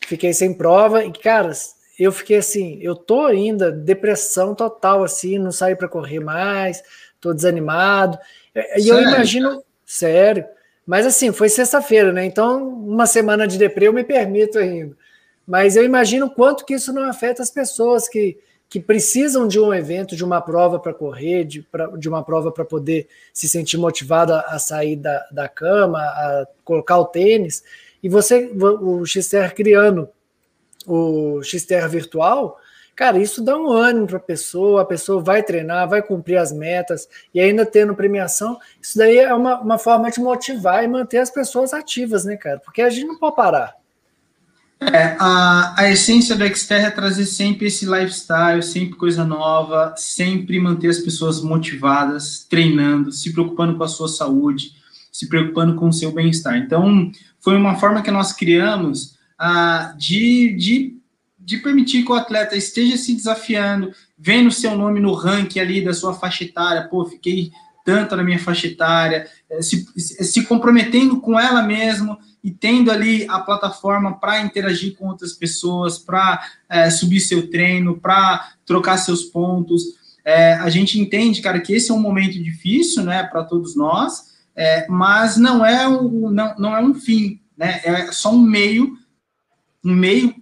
fiquei sem prova, e cara eu fiquei assim, eu tô ainda depressão total, assim, não saio para correr mais, tô desanimado. E eu imagino, sério, mas assim, foi sexta-feira, né? Então, uma semana de deprê eu me permito ainda. Mas eu imagino quanto que isso não afeta as pessoas que, que precisam de um evento, de uma prova para correr, de, pra, de uma prova para poder se sentir motivado a, a sair da, da cama, a colocar o tênis. E você, o XTR criando o XTR virtual, cara, isso dá um ânimo para a pessoa, a pessoa vai treinar, vai cumprir as metas e ainda tendo premiação, isso daí é uma, uma forma de motivar e manter as pessoas ativas, né, cara? Porque a gente não pode parar. É, a, a essência do Xterra é trazer sempre esse lifestyle, sempre coisa nova, sempre manter as pessoas motivadas, treinando, se preocupando com a sua saúde, se preocupando com o seu bem-estar. Então, foi uma forma que nós criamos ah, de, de, de permitir que o atleta esteja se desafiando, vendo seu nome no ranking ali da sua faixa etária, pô, fiquei tanto na minha faixa etária, eh, se, se comprometendo com ela mesmo e tendo ali a plataforma para interagir com outras pessoas, para é, eh, subir seu treino, para trocar seus pontos. É, a gente entende, cara, que esse é um momento difícil, né, para todos nós, é, mas não é, um, não, não é um fim, né, é só um meio um meio,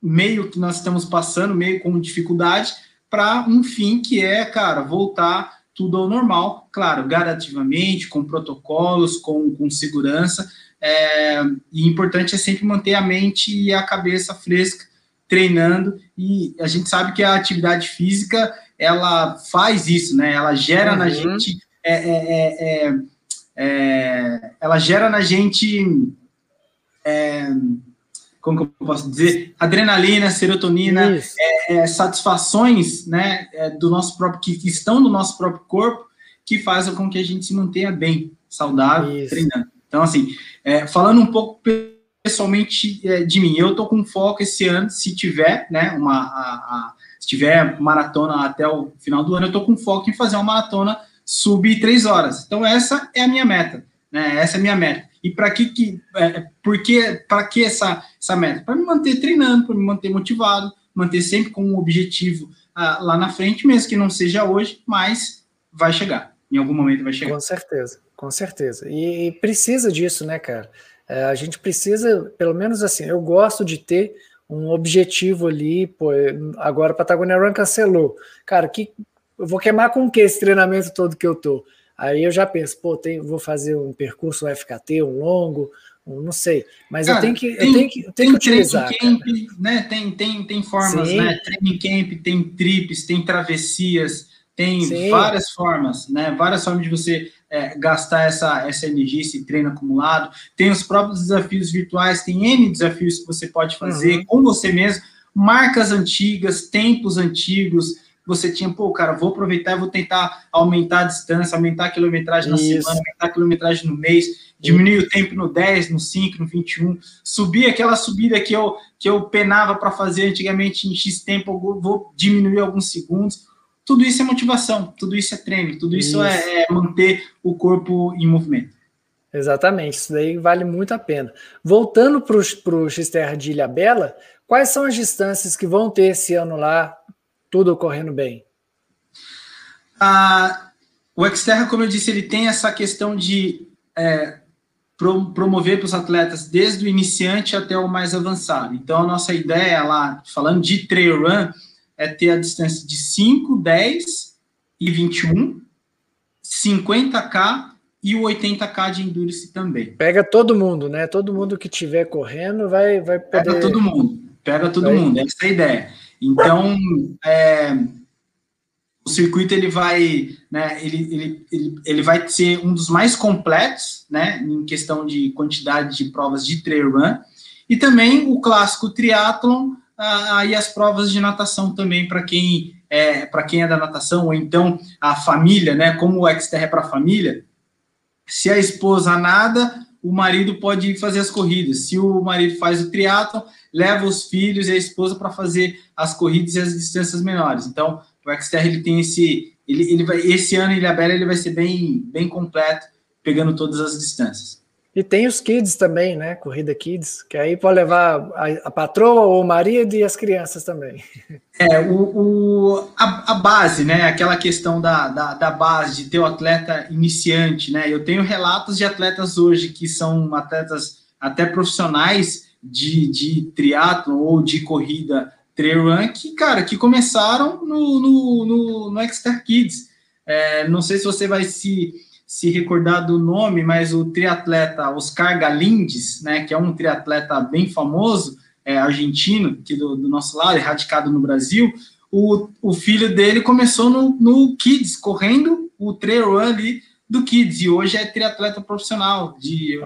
meio que nós estamos passando, meio com dificuldade, para um fim que é, cara, voltar tudo ao normal, claro, gradativamente, com protocolos, com, com segurança, é, e importante é sempre manter a mente e a cabeça fresca, treinando, e a gente sabe que a atividade física, ela faz isso, né, ela gera uhum. na gente, é, é, é, é, ela gera na gente é, como que eu posso dizer, adrenalina, serotonina, é, é, satisfações, né, é, do nosso próprio, que estão no nosso próprio corpo, que fazem com que a gente se mantenha bem, saudável, Isso. treinando. Então, assim, é, falando um pouco pessoalmente é, de mim, eu tô com foco esse ano, se tiver, né, uma, a, a, se tiver maratona até o final do ano, eu tô com foco em fazer uma maratona sub três horas. Então, essa é a minha meta, né, essa é a minha meta. E para que que é, porque para que essa essa meta? Para me manter treinando, para me manter motivado, manter sempre com um objetivo ah, lá na frente, mesmo que não seja hoje, mas vai chegar. Em algum momento vai chegar. Com certeza, com certeza. E, e precisa disso, né, cara? É, a gente precisa, pelo menos assim, eu gosto de ter um objetivo ali, pô, agora a Patagonia Run cancelou. Cara, que eu vou queimar com o que esse treinamento todo que eu tô? Aí eu já penso, pô, tem, vou fazer um percurso FKT, um longo, não sei, mas Cara, eu tenho que, tem, eu tenho que, eu tenho que utilizar. Camp, né? Tem, tem, tem formas, Sim. né? Training camp, tem trips, tem travessias, tem Sim. várias formas, né? Várias formas de você é, gastar essa, essa energia, esse treino acumulado. Tem os próprios desafios virtuais, tem N desafios que você pode fazer uhum. com você mesmo, marcas antigas, tempos antigos. Você tinha, pô, cara, vou aproveitar e vou tentar aumentar a distância, aumentar a quilometragem na Isso. semana, aumentar a quilometragem no mês, diminuir o tempo no 10, no 5, no 21, subir aquela subida que eu, que eu penava para fazer antigamente em X tempo, eu vou diminuir alguns segundos tudo isso é motivação, tudo isso é treino, tudo isso, isso. É, é, manter o corpo em movimento. Exatamente, isso daí vale muito a pena. Voltando para o X-Terra de Ilha Bela, quais são as distâncias que vão ter esse ano lá, tudo ocorrendo bem? Ah, o Xterra, como eu disse, ele tem essa questão de é, promover para os atletas desde o iniciante até o mais avançado. Então, a nossa ideia lá, falando de trail run, é ter a distância de 5, 10 e 21, 50k e o 80k de endurance também. Pega todo mundo, né? Todo mundo que estiver correndo vai, vai poder... Pega todo mundo, pega todo vai... mundo, essa é a ideia. Então, é, o circuito ele vai, né, ele, ele, ele, ele vai ser um dos mais completos, né, em questão de quantidade de provas de trail run, e também o clássico triatlon, aí as provas de natação também para quem é para quem é da natação ou então a família, né? Como o Xterra é para a família, se a esposa nada, o marido pode ir fazer as corridas. Se o marido faz o triatlo, leva os filhos e a esposa para fazer as corridas e as distâncias menores. Então, o Xterra ele tem esse ele, ele vai esse ano em Ilhabela ele vai ser bem bem completo, pegando todas as distâncias. E tem os kids também, né? Corrida kids, que aí pode levar a, a patroa ou o marido e as crianças também. É, o, o a, a, base, né? Aquela questão da, da, da, base, de ter o atleta iniciante, né? Eu tenho relatos de atletas hoje que são atletas até profissionais de, de triatlo ou de corrida trail run, que, cara, que começaram no, no, no, no Exter Kids. É, não sei se você vai se se recordar do nome, mas o triatleta Oscar Galindes, né, que é um triatleta bem famoso, é, argentino, aqui do, do, nosso lado, radicado no Brasil, o, o filho dele começou no, no Kids, correndo o trail run ali do Kids, e hoje é triatleta profissional de,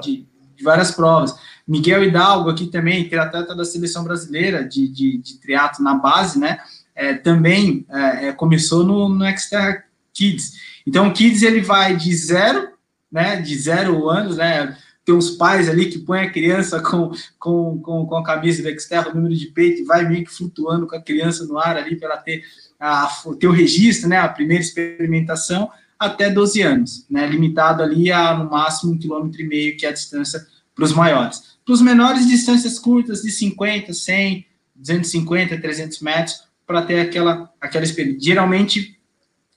de, de, várias provas. Miguel Hidalgo aqui também, triatleta da seleção brasileira de, de, de triatlo na base, né, é, também é, é começou no, no Xterra Kids. Então, o Kids ele vai de zero, né, de zero anos, né, tem uns pais ali que põem a criança com, com, com, com a camisa do Exterra, o número de peito, e vai meio que flutuando com a criança no ar ali para ter, a, ter o registro, né, a primeira experimentação, até 12 anos, né, limitado ali a no máximo um quilômetro e meio, que é a distância para os maiores. Para os menores, distâncias curtas de 50, 100, 250, 300 metros, para ter aquela, aquela experiência. Geralmente,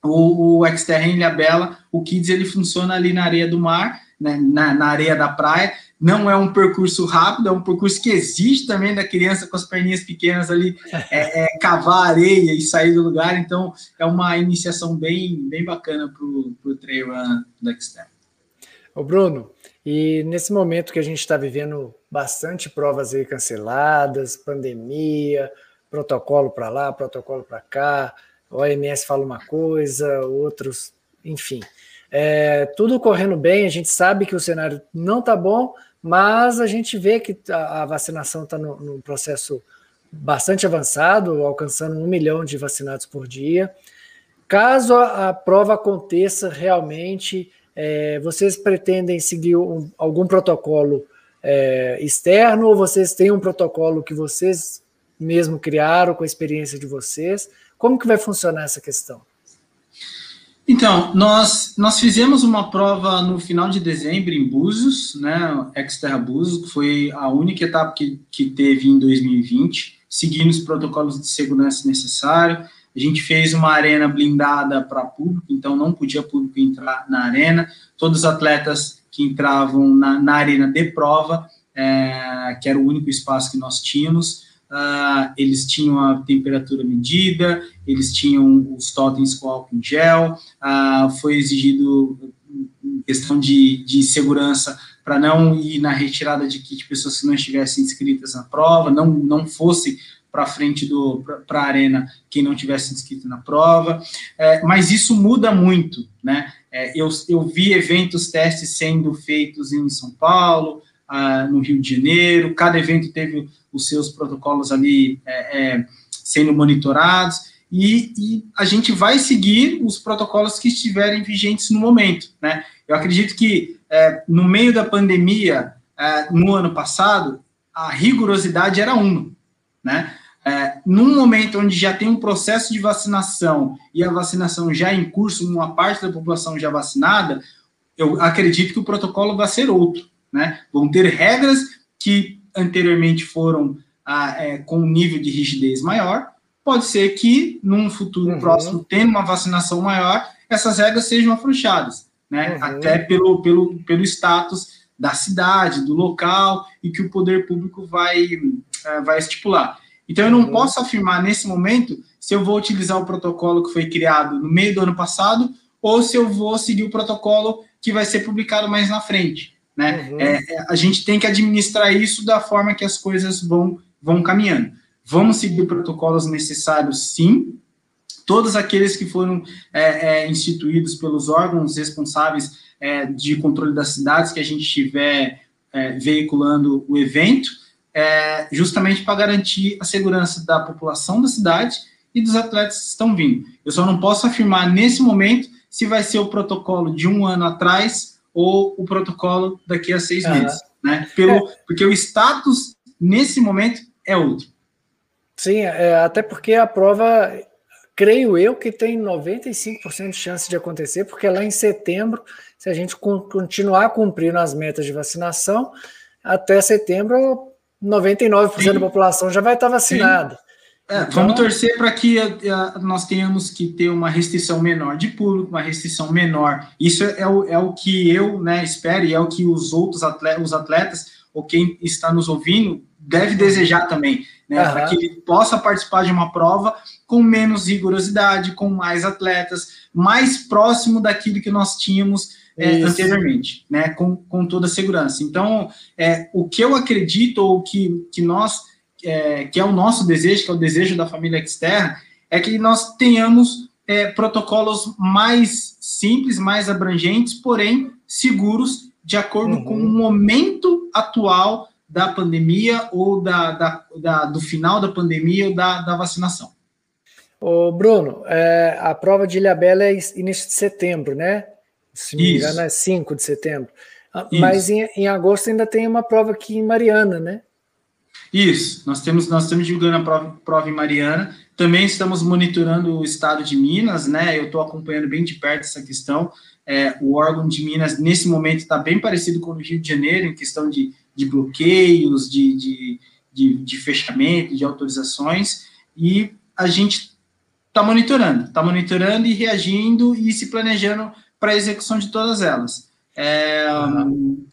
o, o Xterra em Ilhabela, o Kids ele funciona ali na areia do mar, né, na, na, areia da praia. Não é um percurso rápido, é um percurso que exige também da criança com as perninhas pequenas ali é, é, cavar areia e sair do lugar. Então é uma iniciação bem, bem bacana para o trail do Xterra. Ô Bruno, e nesse momento que a gente está vivendo bastante provas aí canceladas, pandemia, protocolo para lá, protocolo para cá, OMS fala uma coisa, outros, enfim. É, tudo correndo bem, a gente sabe que o cenário não está bom, mas a gente vê que a, vacinação está no, processo bastante avançado, alcançando um milhão de vacinados por dia. Caso a, a prova aconteça realmente, é, vocês pretendem seguir um, algum protocolo é, externo ou vocês têm um protocolo que vocês mesmo criaram com a experiência de vocês? Como que vai funcionar essa questão? Então, nós, nós fizemos uma prova no final de dezembro em Búzios, né, Exterra Búzios, que foi a única etapa que, que teve em 2020, seguindo os protocolos de segurança necessários. A gente fez uma arena blindada para público, então não podia público entrar na arena. Todos os atletas que entravam na, na arena de prova, é, que era o único espaço que nós tínhamos, Uh, eles tinham a temperatura medida, eles tinham os totens com álcool em gel, uh, foi exigido questão de, de segurança para não ir na retirada de kit pessoas que não estivessem inscritas na prova, não, não fosse para frente do para a arena quem não tivesse inscrito na prova, é, mas isso muda muito, né? É, eu, eu vi eventos testes sendo feitos em São Paulo, ah, no Rio de Janeiro, cada evento teve os seus protocolos ali é, é sendo monitorados e, e, a gente vai seguir os protocolos que estiverem vigentes no momento, né? Eu acredito que é, no meio da pandemia, é, no ano passado, a rigorosidade era uma, né? É, num momento onde já tem um processo de vacinação e a vacinação já em curso, uma parte da população já vacinada, eu acredito que o protocolo vai ser outro, né? Vão ter regras que anteriormente foram ah, é, com um nível de rigidez maior, pode ser que num futuro uhum. próximo, tendo uma vacinação maior, essas regras sejam afrouxadas, né? Uhum. Até pelo, pelo, pelo status da cidade, do local, e que o poder público vai, uh, vai estipular. Então, eu não uhum. posso afirmar nesse momento se eu vou utilizar o protocolo que foi criado no meio do ano passado ou se eu vou seguir o protocolo que vai ser publicado mais na frente. Né? Uhum. É, é a gente tem que administrar isso da forma que as coisas vão, vão caminhando. Vamos seguir protocolos necessários, sim. Todos aqueles que foram é, é, instituídos pelos órgãos responsáveis é, de controle das cidades que a gente estiver é, veiculando o evento, é, justamente para garantir a segurança da população da cidade e dos atletas que estão vindo. Eu só não posso afirmar nesse momento se vai ser o protocolo de um ano atrás ou o protocolo daqui a seis meses, né? Pelo, porque o status nesse momento é outro. Sim, é, até porque a prova, creio eu, que tem 95% de chance de acontecer, porque lá em setembro, se a gente continuar cumprindo as metas de vacinação, até setembro, 99% Sim. da população já vai estar vacinada. É, então, vamos torcer para que a, a, nós tenhamos que ter uma restrição menor de público, uma restrição menor. Isso é, é, o, é o que eu né, espero e é o que os outros atletas, os atletas ou quem está nos ouvindo deve desejar também né, uhum. para que ele possa participar de uma prova com menos rigorosidade, com mais atletas, mais próximo daquilo que nós tínhamos é, anteriormente, né, com, com toda a segurança. Então, é, o que eu acredito, ou que, que nós, é, que é o nosso desejo, que é o desejo da família Externa, é que nós tenhamos é, protocolos mais simples, mais abrangentes, porém seguros, de acordo uhum. com o momento atual da pandemia ou da, da, da, do final da pandemia ou da, da vacinação. Ô Bruno, é, a prova de Ilhabela é início de setembro, né? Se me engano, é 5 de setembro. Ah, Isso. Mas em, em, agosto ainda tem uma prova aqui em Mariana, né? Isso, nós temos, nós estamos divulgando a prova, prova em Mariana. Também estamos monitorando o estado de Minas, né? Eu estou acompanhando bem de perto essa questão. É, o órgão de Minas, nesse momento, está bem parecido com o Rio de Janeiro, em questão de de bloqueios, de, de, de, de fechamento, de autorizações, e a gente está monitorando, está monitorando e reagindo e se planejando para a execução de todas elas. É,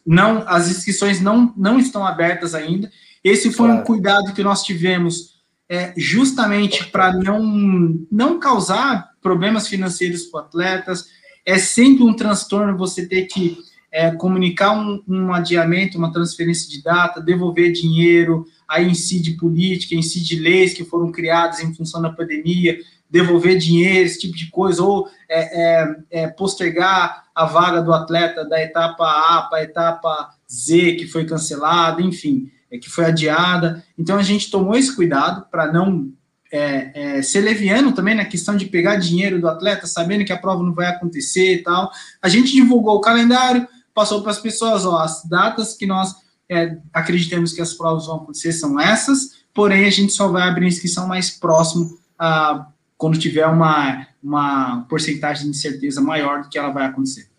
não, as inscrições não, não estão abertas ainda. Esse foi claro. um cuidado que nós tivemos é, justamente para não, não causar problemas financeiros para atletas. É sempre um transtorno você ter que é, comunicar um, um, adiamento, uma transferência de data, devolver dinheiro, aí incide política, incide leis que foram criadas em função da pandemia, devolver dinheiro, esse tipo de coisa, ou é, é, é postergar a vaga do atleta da etapa A para a etapa Z, que foi cancelada, enfim, que foi adiada. Então a gente tomou esse cuidado para não é, é, ser leviano também na questão de pegar dinheiro do atleta, sabendo que a prova não vai acontecer e tal. A gente divulgou o calendário, passou para as pessoas, ó, as datas que nós é, acreditamos que as provas vão acontecer são essas, porém a gente só vai abrir inscrição mais próximo a quando tiver uma, uma porcentagem de certeza maior do que ela vai acontecer.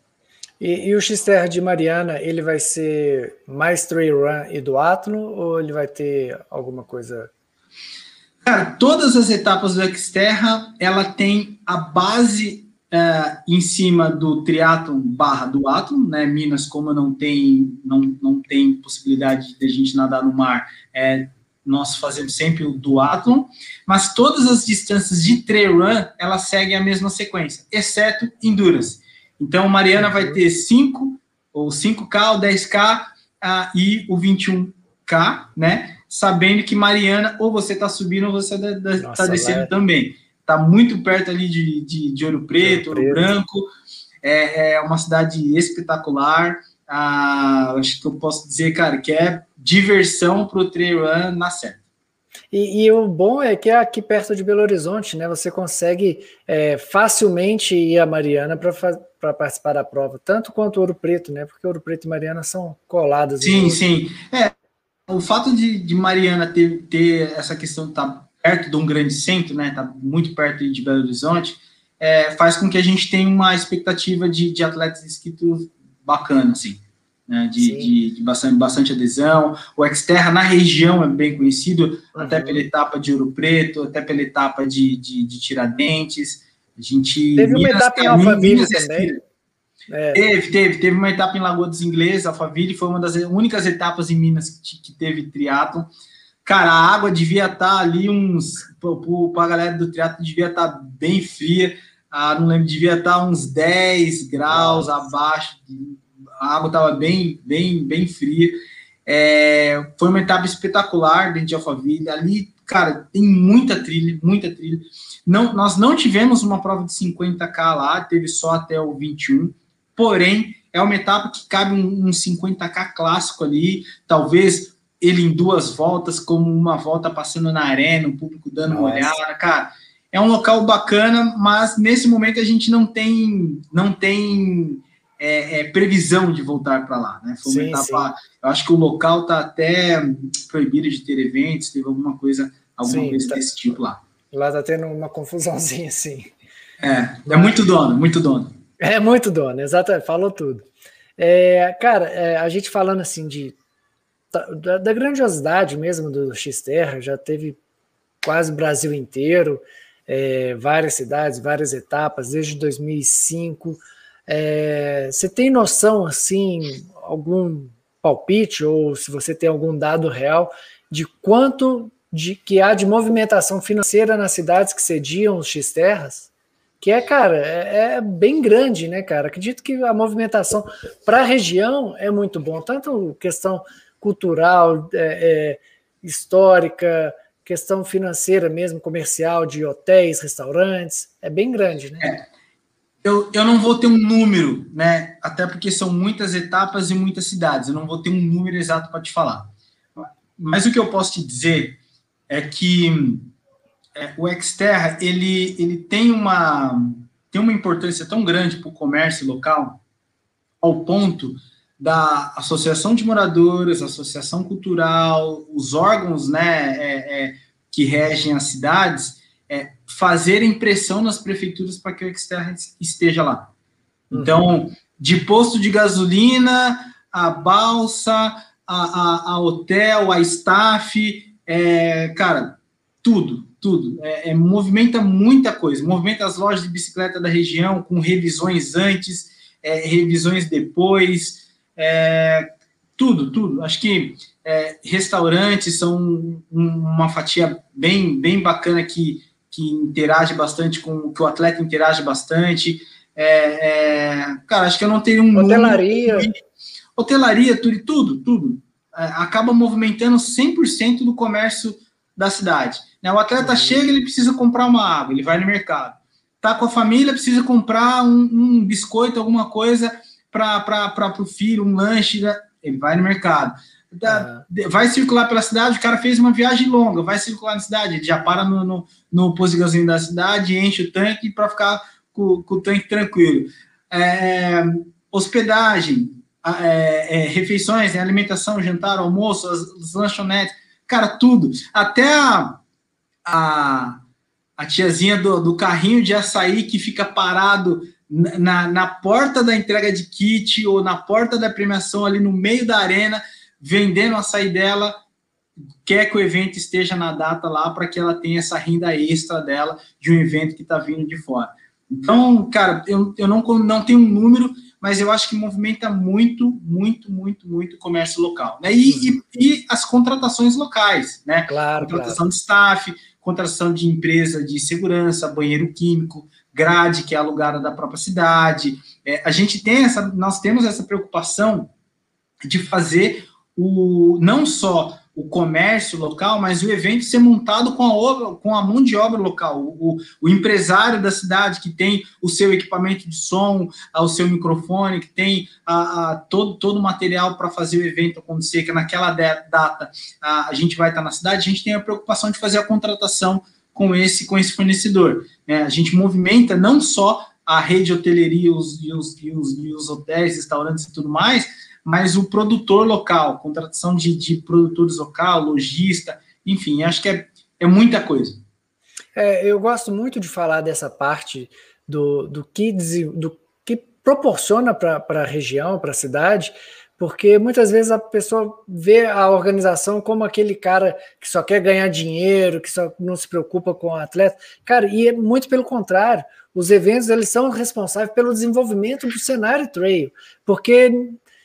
E, e o X-Terra de Mariana, ele vai ser mais trail run e duatlo ou ele vai ter alguma coisa Cara, todas as etapas do Xterra, ela tem a base é, em cima do triatlon barra do atlon, né? Minas, como não tem, não, não tem possibilidade de a gente nadar no mar, é, nós fazemos sempre o duatlon, mas todas as distâncias de trail run, elas seguem a mesma sequência, exceto endurance. Então, Mariana vai ter 5, o 5K, o 10K uh, e o 21K, né? Sabendo que Mariana, ou você está subindo ou você está descendo é... também. Está muito perto ali de, de, de Ouro Preto, Ouro, Ouro Branco. É, é, uma cidade espetacular. Ah, acho que eu posso dizer, cara, que é diversão para o trail run na certa. E, e, o bom é que é aqui perto de Belo Horizonte, né? Você consegue é, facilmente ir a Mariana para participar da prova, tanto quanto Ouro Preto, né? Porque Ouro Preto e Mariana são coladas. Sim, sim. É, o fato de, de Mariana ter, ter essa questão de estar tá perto de um grande centro, né? Tá muito perto de Belo Horizonte, é, faz com que a gente tenha uma expectativa de, de atletas inscritos bacana, assim né, de, de, de, bastante, bastante adesão. O Xterra na região é bem conhecido, uhum. até pela etapa de Ouro Preto, até pela etapa de, de, de Tiradentes. A gente. Teve uma etapa em Alphaville também. É. Teve, teve, teve uma etapa em Lagoa dos Ingleses, Alphaville, foi uma das únicas etapas em Minas que, que teve triatlo. Cara, a água devia estar tá ali uns. Para a galera do triatlo devia estar tá bem fria. Ah, não lembro, devia estar tá uns 10 graus Nossa. abaixo, a água estava bem, bem, bem fria. É, foi uma etapa espetacular dentro de Alphaville. Ali, cara, tem muita trilha, muita trilha. Não, nós não tivemos uma prova de 50k lá, teve só até o 21. Porém, é uma etapa que cabe um, um 50k clássico ali, talvez ele em duas voltas, como uma volta passando na arena, o público dando Nossa. uma olhada, cara. É um local bacana, mas nesse momento a gente não tem, não tem é, é, previsão de voltar para lá, né? Foi uma sim, etapa. Sim. Eu acho que o local está até proibido de ter eventos, teve alguma coisa, alguma sim, coisa tá, desse tipo lá. Lá está tendo uma confusãozinha assim. É, é muito dono, muito dono. É muito dono, exatamente, falou tudo. É, cara, é, a gente falando assim de da, da grandiosidade mesmo do X-Terra, já teve quase o Brasil inteiro, é, várias cidades, várias etapas, desde 2005. É, você tem noção, assim, algum palpite, ou se você tem algum dado real, de quanto de que há de movimentação financeira nas cidades que cediam os X-Terras? Que é, cara, é, é, bem grande, né, cara? Acredito que a movimentação para a região é muito bom, tanto questão cultural, é, é, histórica, questão financeira mesmo, comercial, de hotéis, restaurantes, é bem grande, né? É eu, eu não vou ter um número, né? Até porque são muitas etapas e muitas cidades. Eu não vou ter um número exato para te falar. Mas o que eu posso te dizer é que é, o Xterra ele, ele tem uma tem uma importância tão grande para o comércio local ao ponto da associação de moradores, associação cultural, os órgãos, né, é, é, que regem as cidades, é, fazer impressão nas prefeituras para que o Xterra esteja lá. Uhum. Então, de posto de gasolina, a balsa, a, a, a hotel, a staff, é, cara, tudo, tudo. É, é, movimenta muita coisa. Movimenta as lojas de bicicleta da região com revisões antes, é, revisões depois, é, tudo, tudo. Acho que é, restaurantes são um, uma fatia bem, bem bacana que que interage bastante com que o atleta interage bastante. É, cara, acho que eu não teria um hotelaria, número, hotelaria, tudo, tudo, tudo acaba movimentando 100% do comércio da cidade. Né? O atleta uhum. chega, ele precisa comprar uma água, ele vai no mercado. Tá com a família, precisa comprar um, um biscoito, alguma coisa para o filho, um lanche, né? ele vai no mercado vai circular pela cidade, o cara fez uma viagem longa, vai circular na cidade, ele já para no, no, no gasolina da cidade, enche o tanque para ficar com, com, o tanque tranquilo. É, hospedagem, é, é, refeições, né, alimentação, jantar, almoço, as, as, lanchonetes, cara, tudo. Até a, a, a tiazinha do, do carrinho de açaí que fica parado na, na porta da entrega de kit ou na porta da premiação ali no meio da arena, vendendo açaí dela, quer que o evento esteja na data lá para que ela tenha essa renda extra dela de um evento que está vindo de fora. Então, cara, eu, eu não, não tenho um número, mas eu acho que movimenta muito, muito, muito, muito o comércio local. Né? E, e, e, as contratações locais, né? Claro, contratação claro. de staff, contratação de empresa de segurança, banheiro químico, grade que é alugada da própria cidade, É, a gente tem essa, nós temos essa preocupação de fazer o não só o comércio local, mas o evento ser montado com a, obra, com a mão de obra local. O, o, empresário da cidade que tem o seu equipamento de som, o seu microfone, que tem a, a todo, todo o material para fazer o evento acontecer, que naquela data a, a gente vai estar na cidade, a gente tem a preocupação de fazer a contratação com esse, com esse fornecedor. Né? A gente movimenta não só a rede de hoteleria os, e, os, e, os, e os hotéis, restaurantes e tudo mais, mas o produtor local, contratação de, de produtores local, lojista, enfim, acho que é, é muita coisa. É, eu gosto muito de falar dessa parte do, do, que, do que proporciona para a região, para a cidade, porque muitas vezes a pessoa vê a organização como aquele cara que só quer ganhar dinheiro, que só não se preocupa com o atleta. Cara, e é muito pelo contrário. Os eventos eles são responsáveis pelo desenvolvimento do cenário trail, porque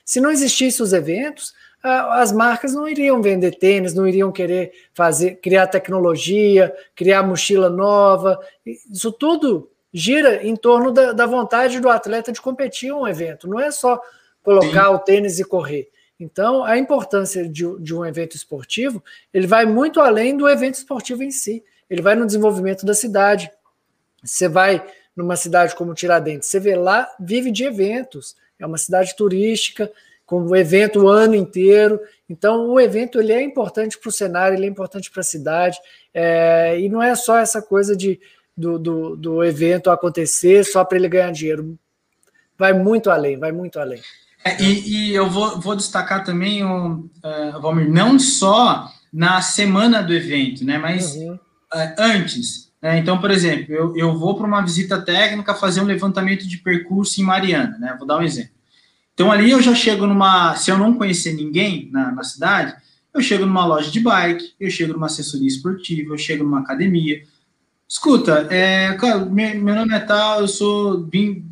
se não existissem os eventos, as marcas não iriam vender tênis, não iriam querer fazer, criar tecnologia, criar mochila nova. Isso tudo gira em torno da, da vontade do atleta de competir em um evento. Não é só colocar Sim. o tênis e correr. Então, a importância de, de, um evento esportivo, ele vai muito além do evento esportivo em si. Ele vai no desenvolvimento da cidade. Você vai numa cidade como Tiradentes, você vê lá, vive de eventos é uma cidade turística, com o evento o ano inteiro. Então, o evento ele é importante para o cenário, ele é importante para a cidade, é, e não é só essa coisa de, do, do, do evento acontecer só para ele ganhar dinheiro. Vai muito além, vai muito além. É, e, e, eu vou, vou destacar também, o, uh, Valmir, não só na semana do evento, né, mas uhum. uh, antes. Né, então, por exemplo, eu, eu vou para uma visita técnica fazer um levantamento de percurso em Mariana, né, vou dar um exemplo. Então, ali eu já chego numa. Se eu não conhecer ninguém na, na cidade, eu chego numa loja de bike, eu chego numa assessoria esportiva, eu chego numa academia. Escuta, é, cara, meu, meu nome é tal, eu sou vim,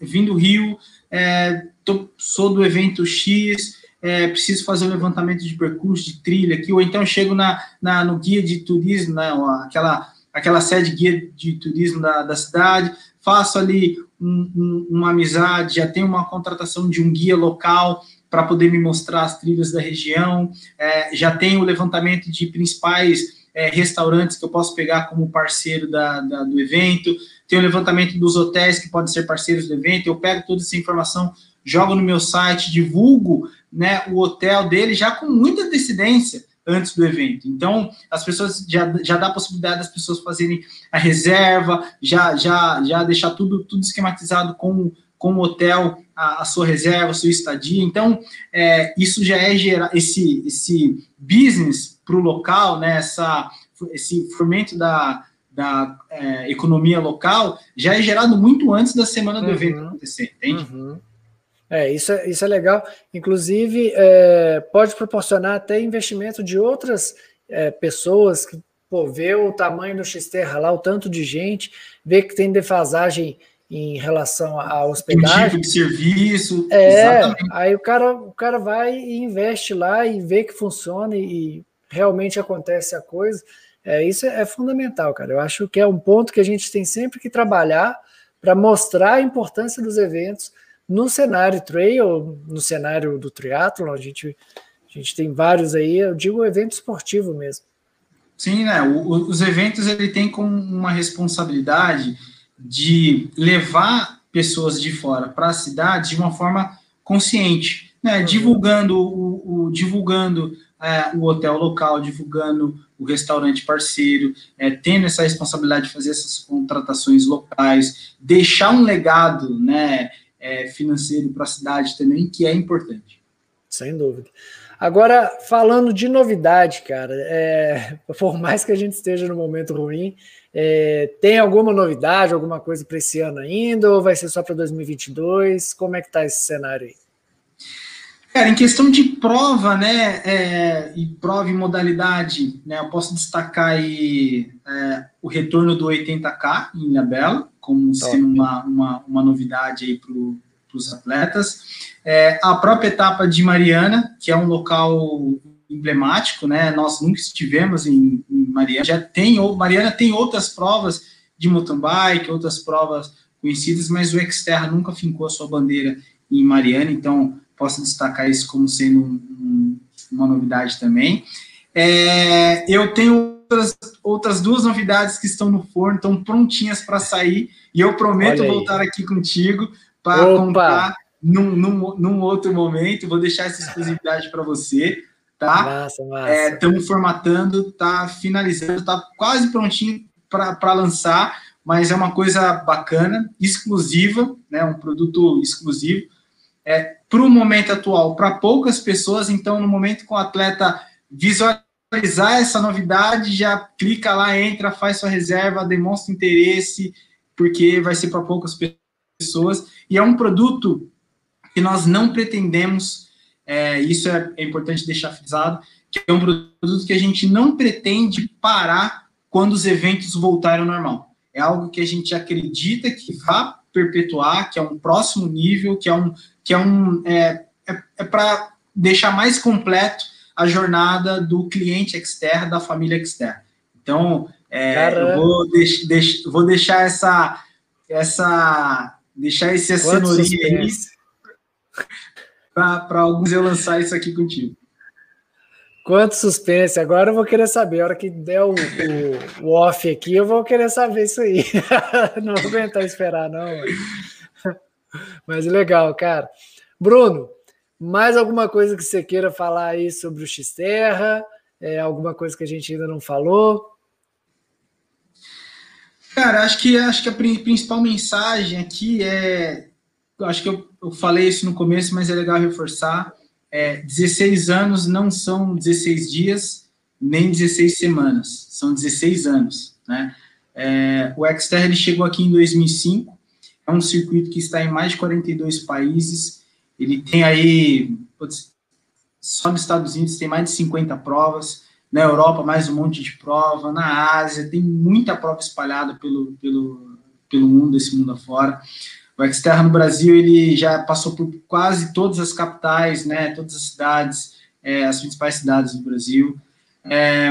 vim do Rio, é, tô, sou do evento X, é, preciso fazer um levantamento de percurso, de trilha aqui, ou então chego na, na, no guia de turismo, né, aquela, aquela sede guia de turismo da, da cidade, faço ali um, um, uma amizade, já tenho uma contratação de um guia local para poder me mostrar as trilhas da região, é, já tenho o levantamento de principais é, restaurantes que eu posso pegar como parceiro da, da, do evento, tenho o levantamento dos hotéis que podem ser parceiros do evento, eu pego toda essa informação, jogo no meu site, divulgo né, o hotel dele já com muita antecedência, antes do evento. Então, as pessoas já, já dá a possibilidade das pessoas fazerem a reserva, já já já deixar tudo tudo esquematizado com com o hotel, a, a sua reserva, a sua estadia. Então, é, isso já é gerar esse esse business para o local, né? Essa esse fomento da da é, economia local já é gerado muito antes da semana do uhum. evento acontecer, entende? Uhum. É, isso é, isso é legal. Inclusive, é, pode proporcionar até investimento de outras é, pessoas que pô, vê o tamanho do X-Terra lá, o tanto de gente, vê que tem defasagem em relação à hospedagem. tipo de serviço. É, exatamente. aí o cara, o cara vai e investe lá e vê que funciona e, realmente acontece a coisa. É, isso é, é fundamental, cara. Eu acho que é um ponto que a gente tem sempre que trabalhar para mostrar a importância dos eventos no cenário trail, no cenário do triatlo, a gente, a gente tem vários aí, eu digo evento esportivo mesmo. Sim, né? O, os eventos ele tem como uma responsabilidade de levar pessoas de fora para a cidade de uma forma consciente, né? Uhum. Divulgando o, o divulgando é, o hotel local, divulgando o restaurante parceiro, é, tendo essa responsabilidade de fazer essas contratações locais, deixar um legado, né? É, financeiro para a cidade também, que é importante. Sem dúvida. Agora, falando de novidade, cara, é, por mais que a gente esteja no momento ruim, é, tem alguma novidade, alguma coisa para esse ano ainda, ou vai ser só para 2022? Como é que está esse cenário aí? Cara, em questão de prova, né, é, e prova e modalidade, né, eu posso destacar aí é, o retorno do 80K em Ilhabela, como sendo uma, uma, uma novidade aí para os atletas. É, a própria etapa de Mariana, que é um local emblemático, né, nós nunca estivemos em, em Mariana, já tem, Mariana tem outras provas de mountain bike, outras provas conhecidas, mas o Xterra nunca fincou a sua bandeira em Mariana, então posso destacar isso como sendo um, um, uma novidade também. É, eu tenho outras, outras duas novidades que estão no forno, estão prontinhas para sair, e eu prometo voltar aqui contigo para contar num, num, num, outro momento. Vou deixar essa exclusividade para você, tá? Estamos é, formatando, tá finalizando, tá quase prontinho para lançar, mas é uma coisa bacana, exclusiva, né? Um produto exclusivo. É, para o momento atual, para poucas pessoas, então, no momento que o atleta visualizar essa novidade, já clica lá, entra, faz sua reserva, demonstra interesse, porque vai ser para poucas pessoas. E é um produto que nós não pretendemos, é, isso é, é importante deixar frisado, que é um produto que a gente não pretende parar quando os eventos voltarem ao normal. É algo que a gente acredita que vai perpetuar, que é um próximo nível, que é um que é um é, é, é para deixar mais completo a jornada do cliente externo, da família externa. Então, é, eu vou, deix, deix, vou deixar essa essa deixar esse cenourinha aí para alguns eu lançar isso aqui contigo. Quanto suspense. Agora eu vou querer saber. A hora que der o, o, o off aqui, eu vou querer saber isso aí. não vou aguentar esperar, não. Mas legal, cara. Bruno, mais alguma coisa que você queira falar aí sobre o Xterra? É, alguma coisa que a gente ainda não falou? Cara, acho que acho que a principal mensagem aqui é acho que eu, eu, falei isso no começo, mas é legal reforçar. É, 16 anos não são 16 dias, nem 16 semanas, são 16 anos. Né? É, o Xterra ele chegou aqui em 2005, é um circuito que está em mais de 42 países, ele tem aí, putz, só nos Estados Unidos tem mais de 50 provas, na Europa mais um monte de prova, na Ásia tem muita prova espalhada pelo, pelo, pelo mundo, esse mundo afora. O Xterra no Brasil ele já passou por quase todas as capitais, né, todas as cidades, é, as principais cidades do Brasil. É,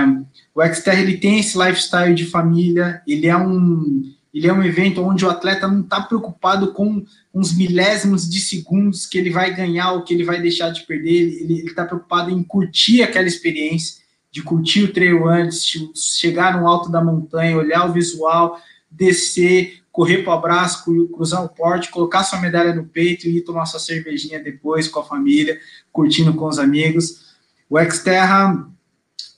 o Xterra ele tem esse lifestyle de família, ele é um ele é um evento onde o atleta não está preocupado com uns milésimos de segundos que ele vai ganhar ou que ele vai deixar de perder, ele está preocupado em curtir aquela experiência, de curtir o trail antes, chegar no alto da montanha, olhar o visual, descer, correr para o abraço, cruzar o porte, colocar sua medalha no peito e ir tomar sua cervejinha depois com a família, curtindo com os amigos. O Xterra,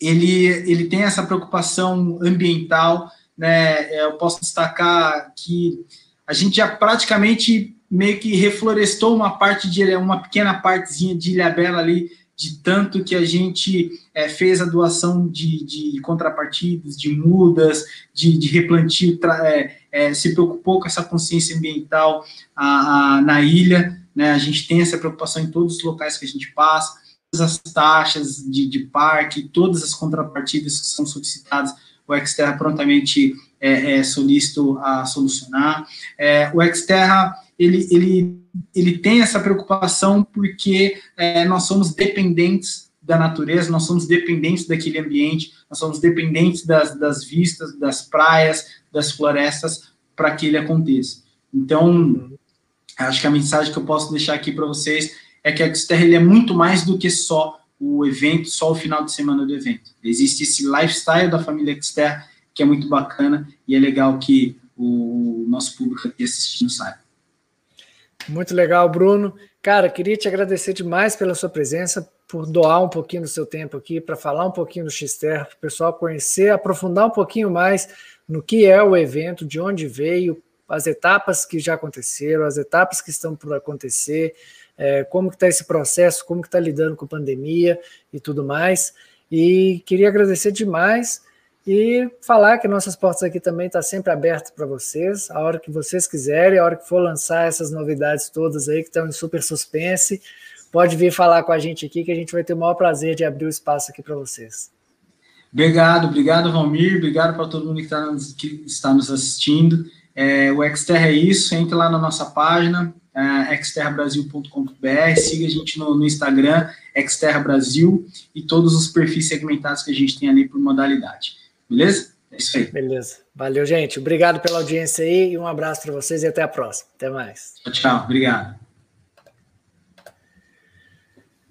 ele, ele tem essa preocupação ambiental, né? É, eu posso destacar que a gente já praticamente meio que reflorestou uma parte de uma pequena partezinha de Ilhabela ali de tanto que a gente é, fez a doação de, de, contrapartidas, de mudas, de, de replantio, é, é, se preocupou com essa consciência ambiental a, a, na ilha, né, a gente tem essa preocupação em todos os locais que a gente passa, todas as taxas de, de parque, todas as contrapartidas que são solicitadas, o Xterra prontamente é, é solícito a solucionar. É, o Xterra, ele, ele ele tem essa preocupação porque é, nós somos dependentes da natureza, nós somos dependentes daquele ambiente, nós somos dependentes das, das vistas, das praias, das florestas, para que ele aconteça. Então, acho que a mensagem que eu posso deixar aqui para vocês é que a Xterra ele é muito mais do que só o evento, só o final de semana do evento. Existe esse lifestyle da família Xterra que é muito bacana e é legal que o nosso público aqui assistindo saiba. Muito legal, Bruno. Cara, queria te agradecer demais pela sua presença, por doar um pouquinho do seu tempo aqui para falar um pouquinho do Xterra, para o pessoal conhecer, aprofundar um pouquinho mais no que é o evento, de onde veio, as etapas que já aconteceram, as etapas que estão por acontecer, é, como que está esse processo, como que está lidando com a pandemia e tudo mais. E queria agradecer demais e falar que nossas portas aqui também estão tá sempre abertas para vocês, a hora que vocês quiserem, a hora que for lançar essas novidades todas aí que estão em super suspense, pode vir falar com a gente aqui que a gente vai ter o maior prazer de abrir o espaço aqui para vocês. Obrigado, obrigado Valmir, obrigado para todo mundo que, tá nos, que está nos assistindo. É, o Xterra é isso, entre lá na nossa página, é, xterrabrasil.com.br, siga a gente no, no Instagram, Xterra Brasil, e todos os perfis segmentados que a gente tem ali por modalidade. Beleza? É isso aí. Beleza. Valeu, gente. Obrigado pela audiência aí e um abraço para vocês e até a próxima. Até mais. Tchau, tchau. Obrigado.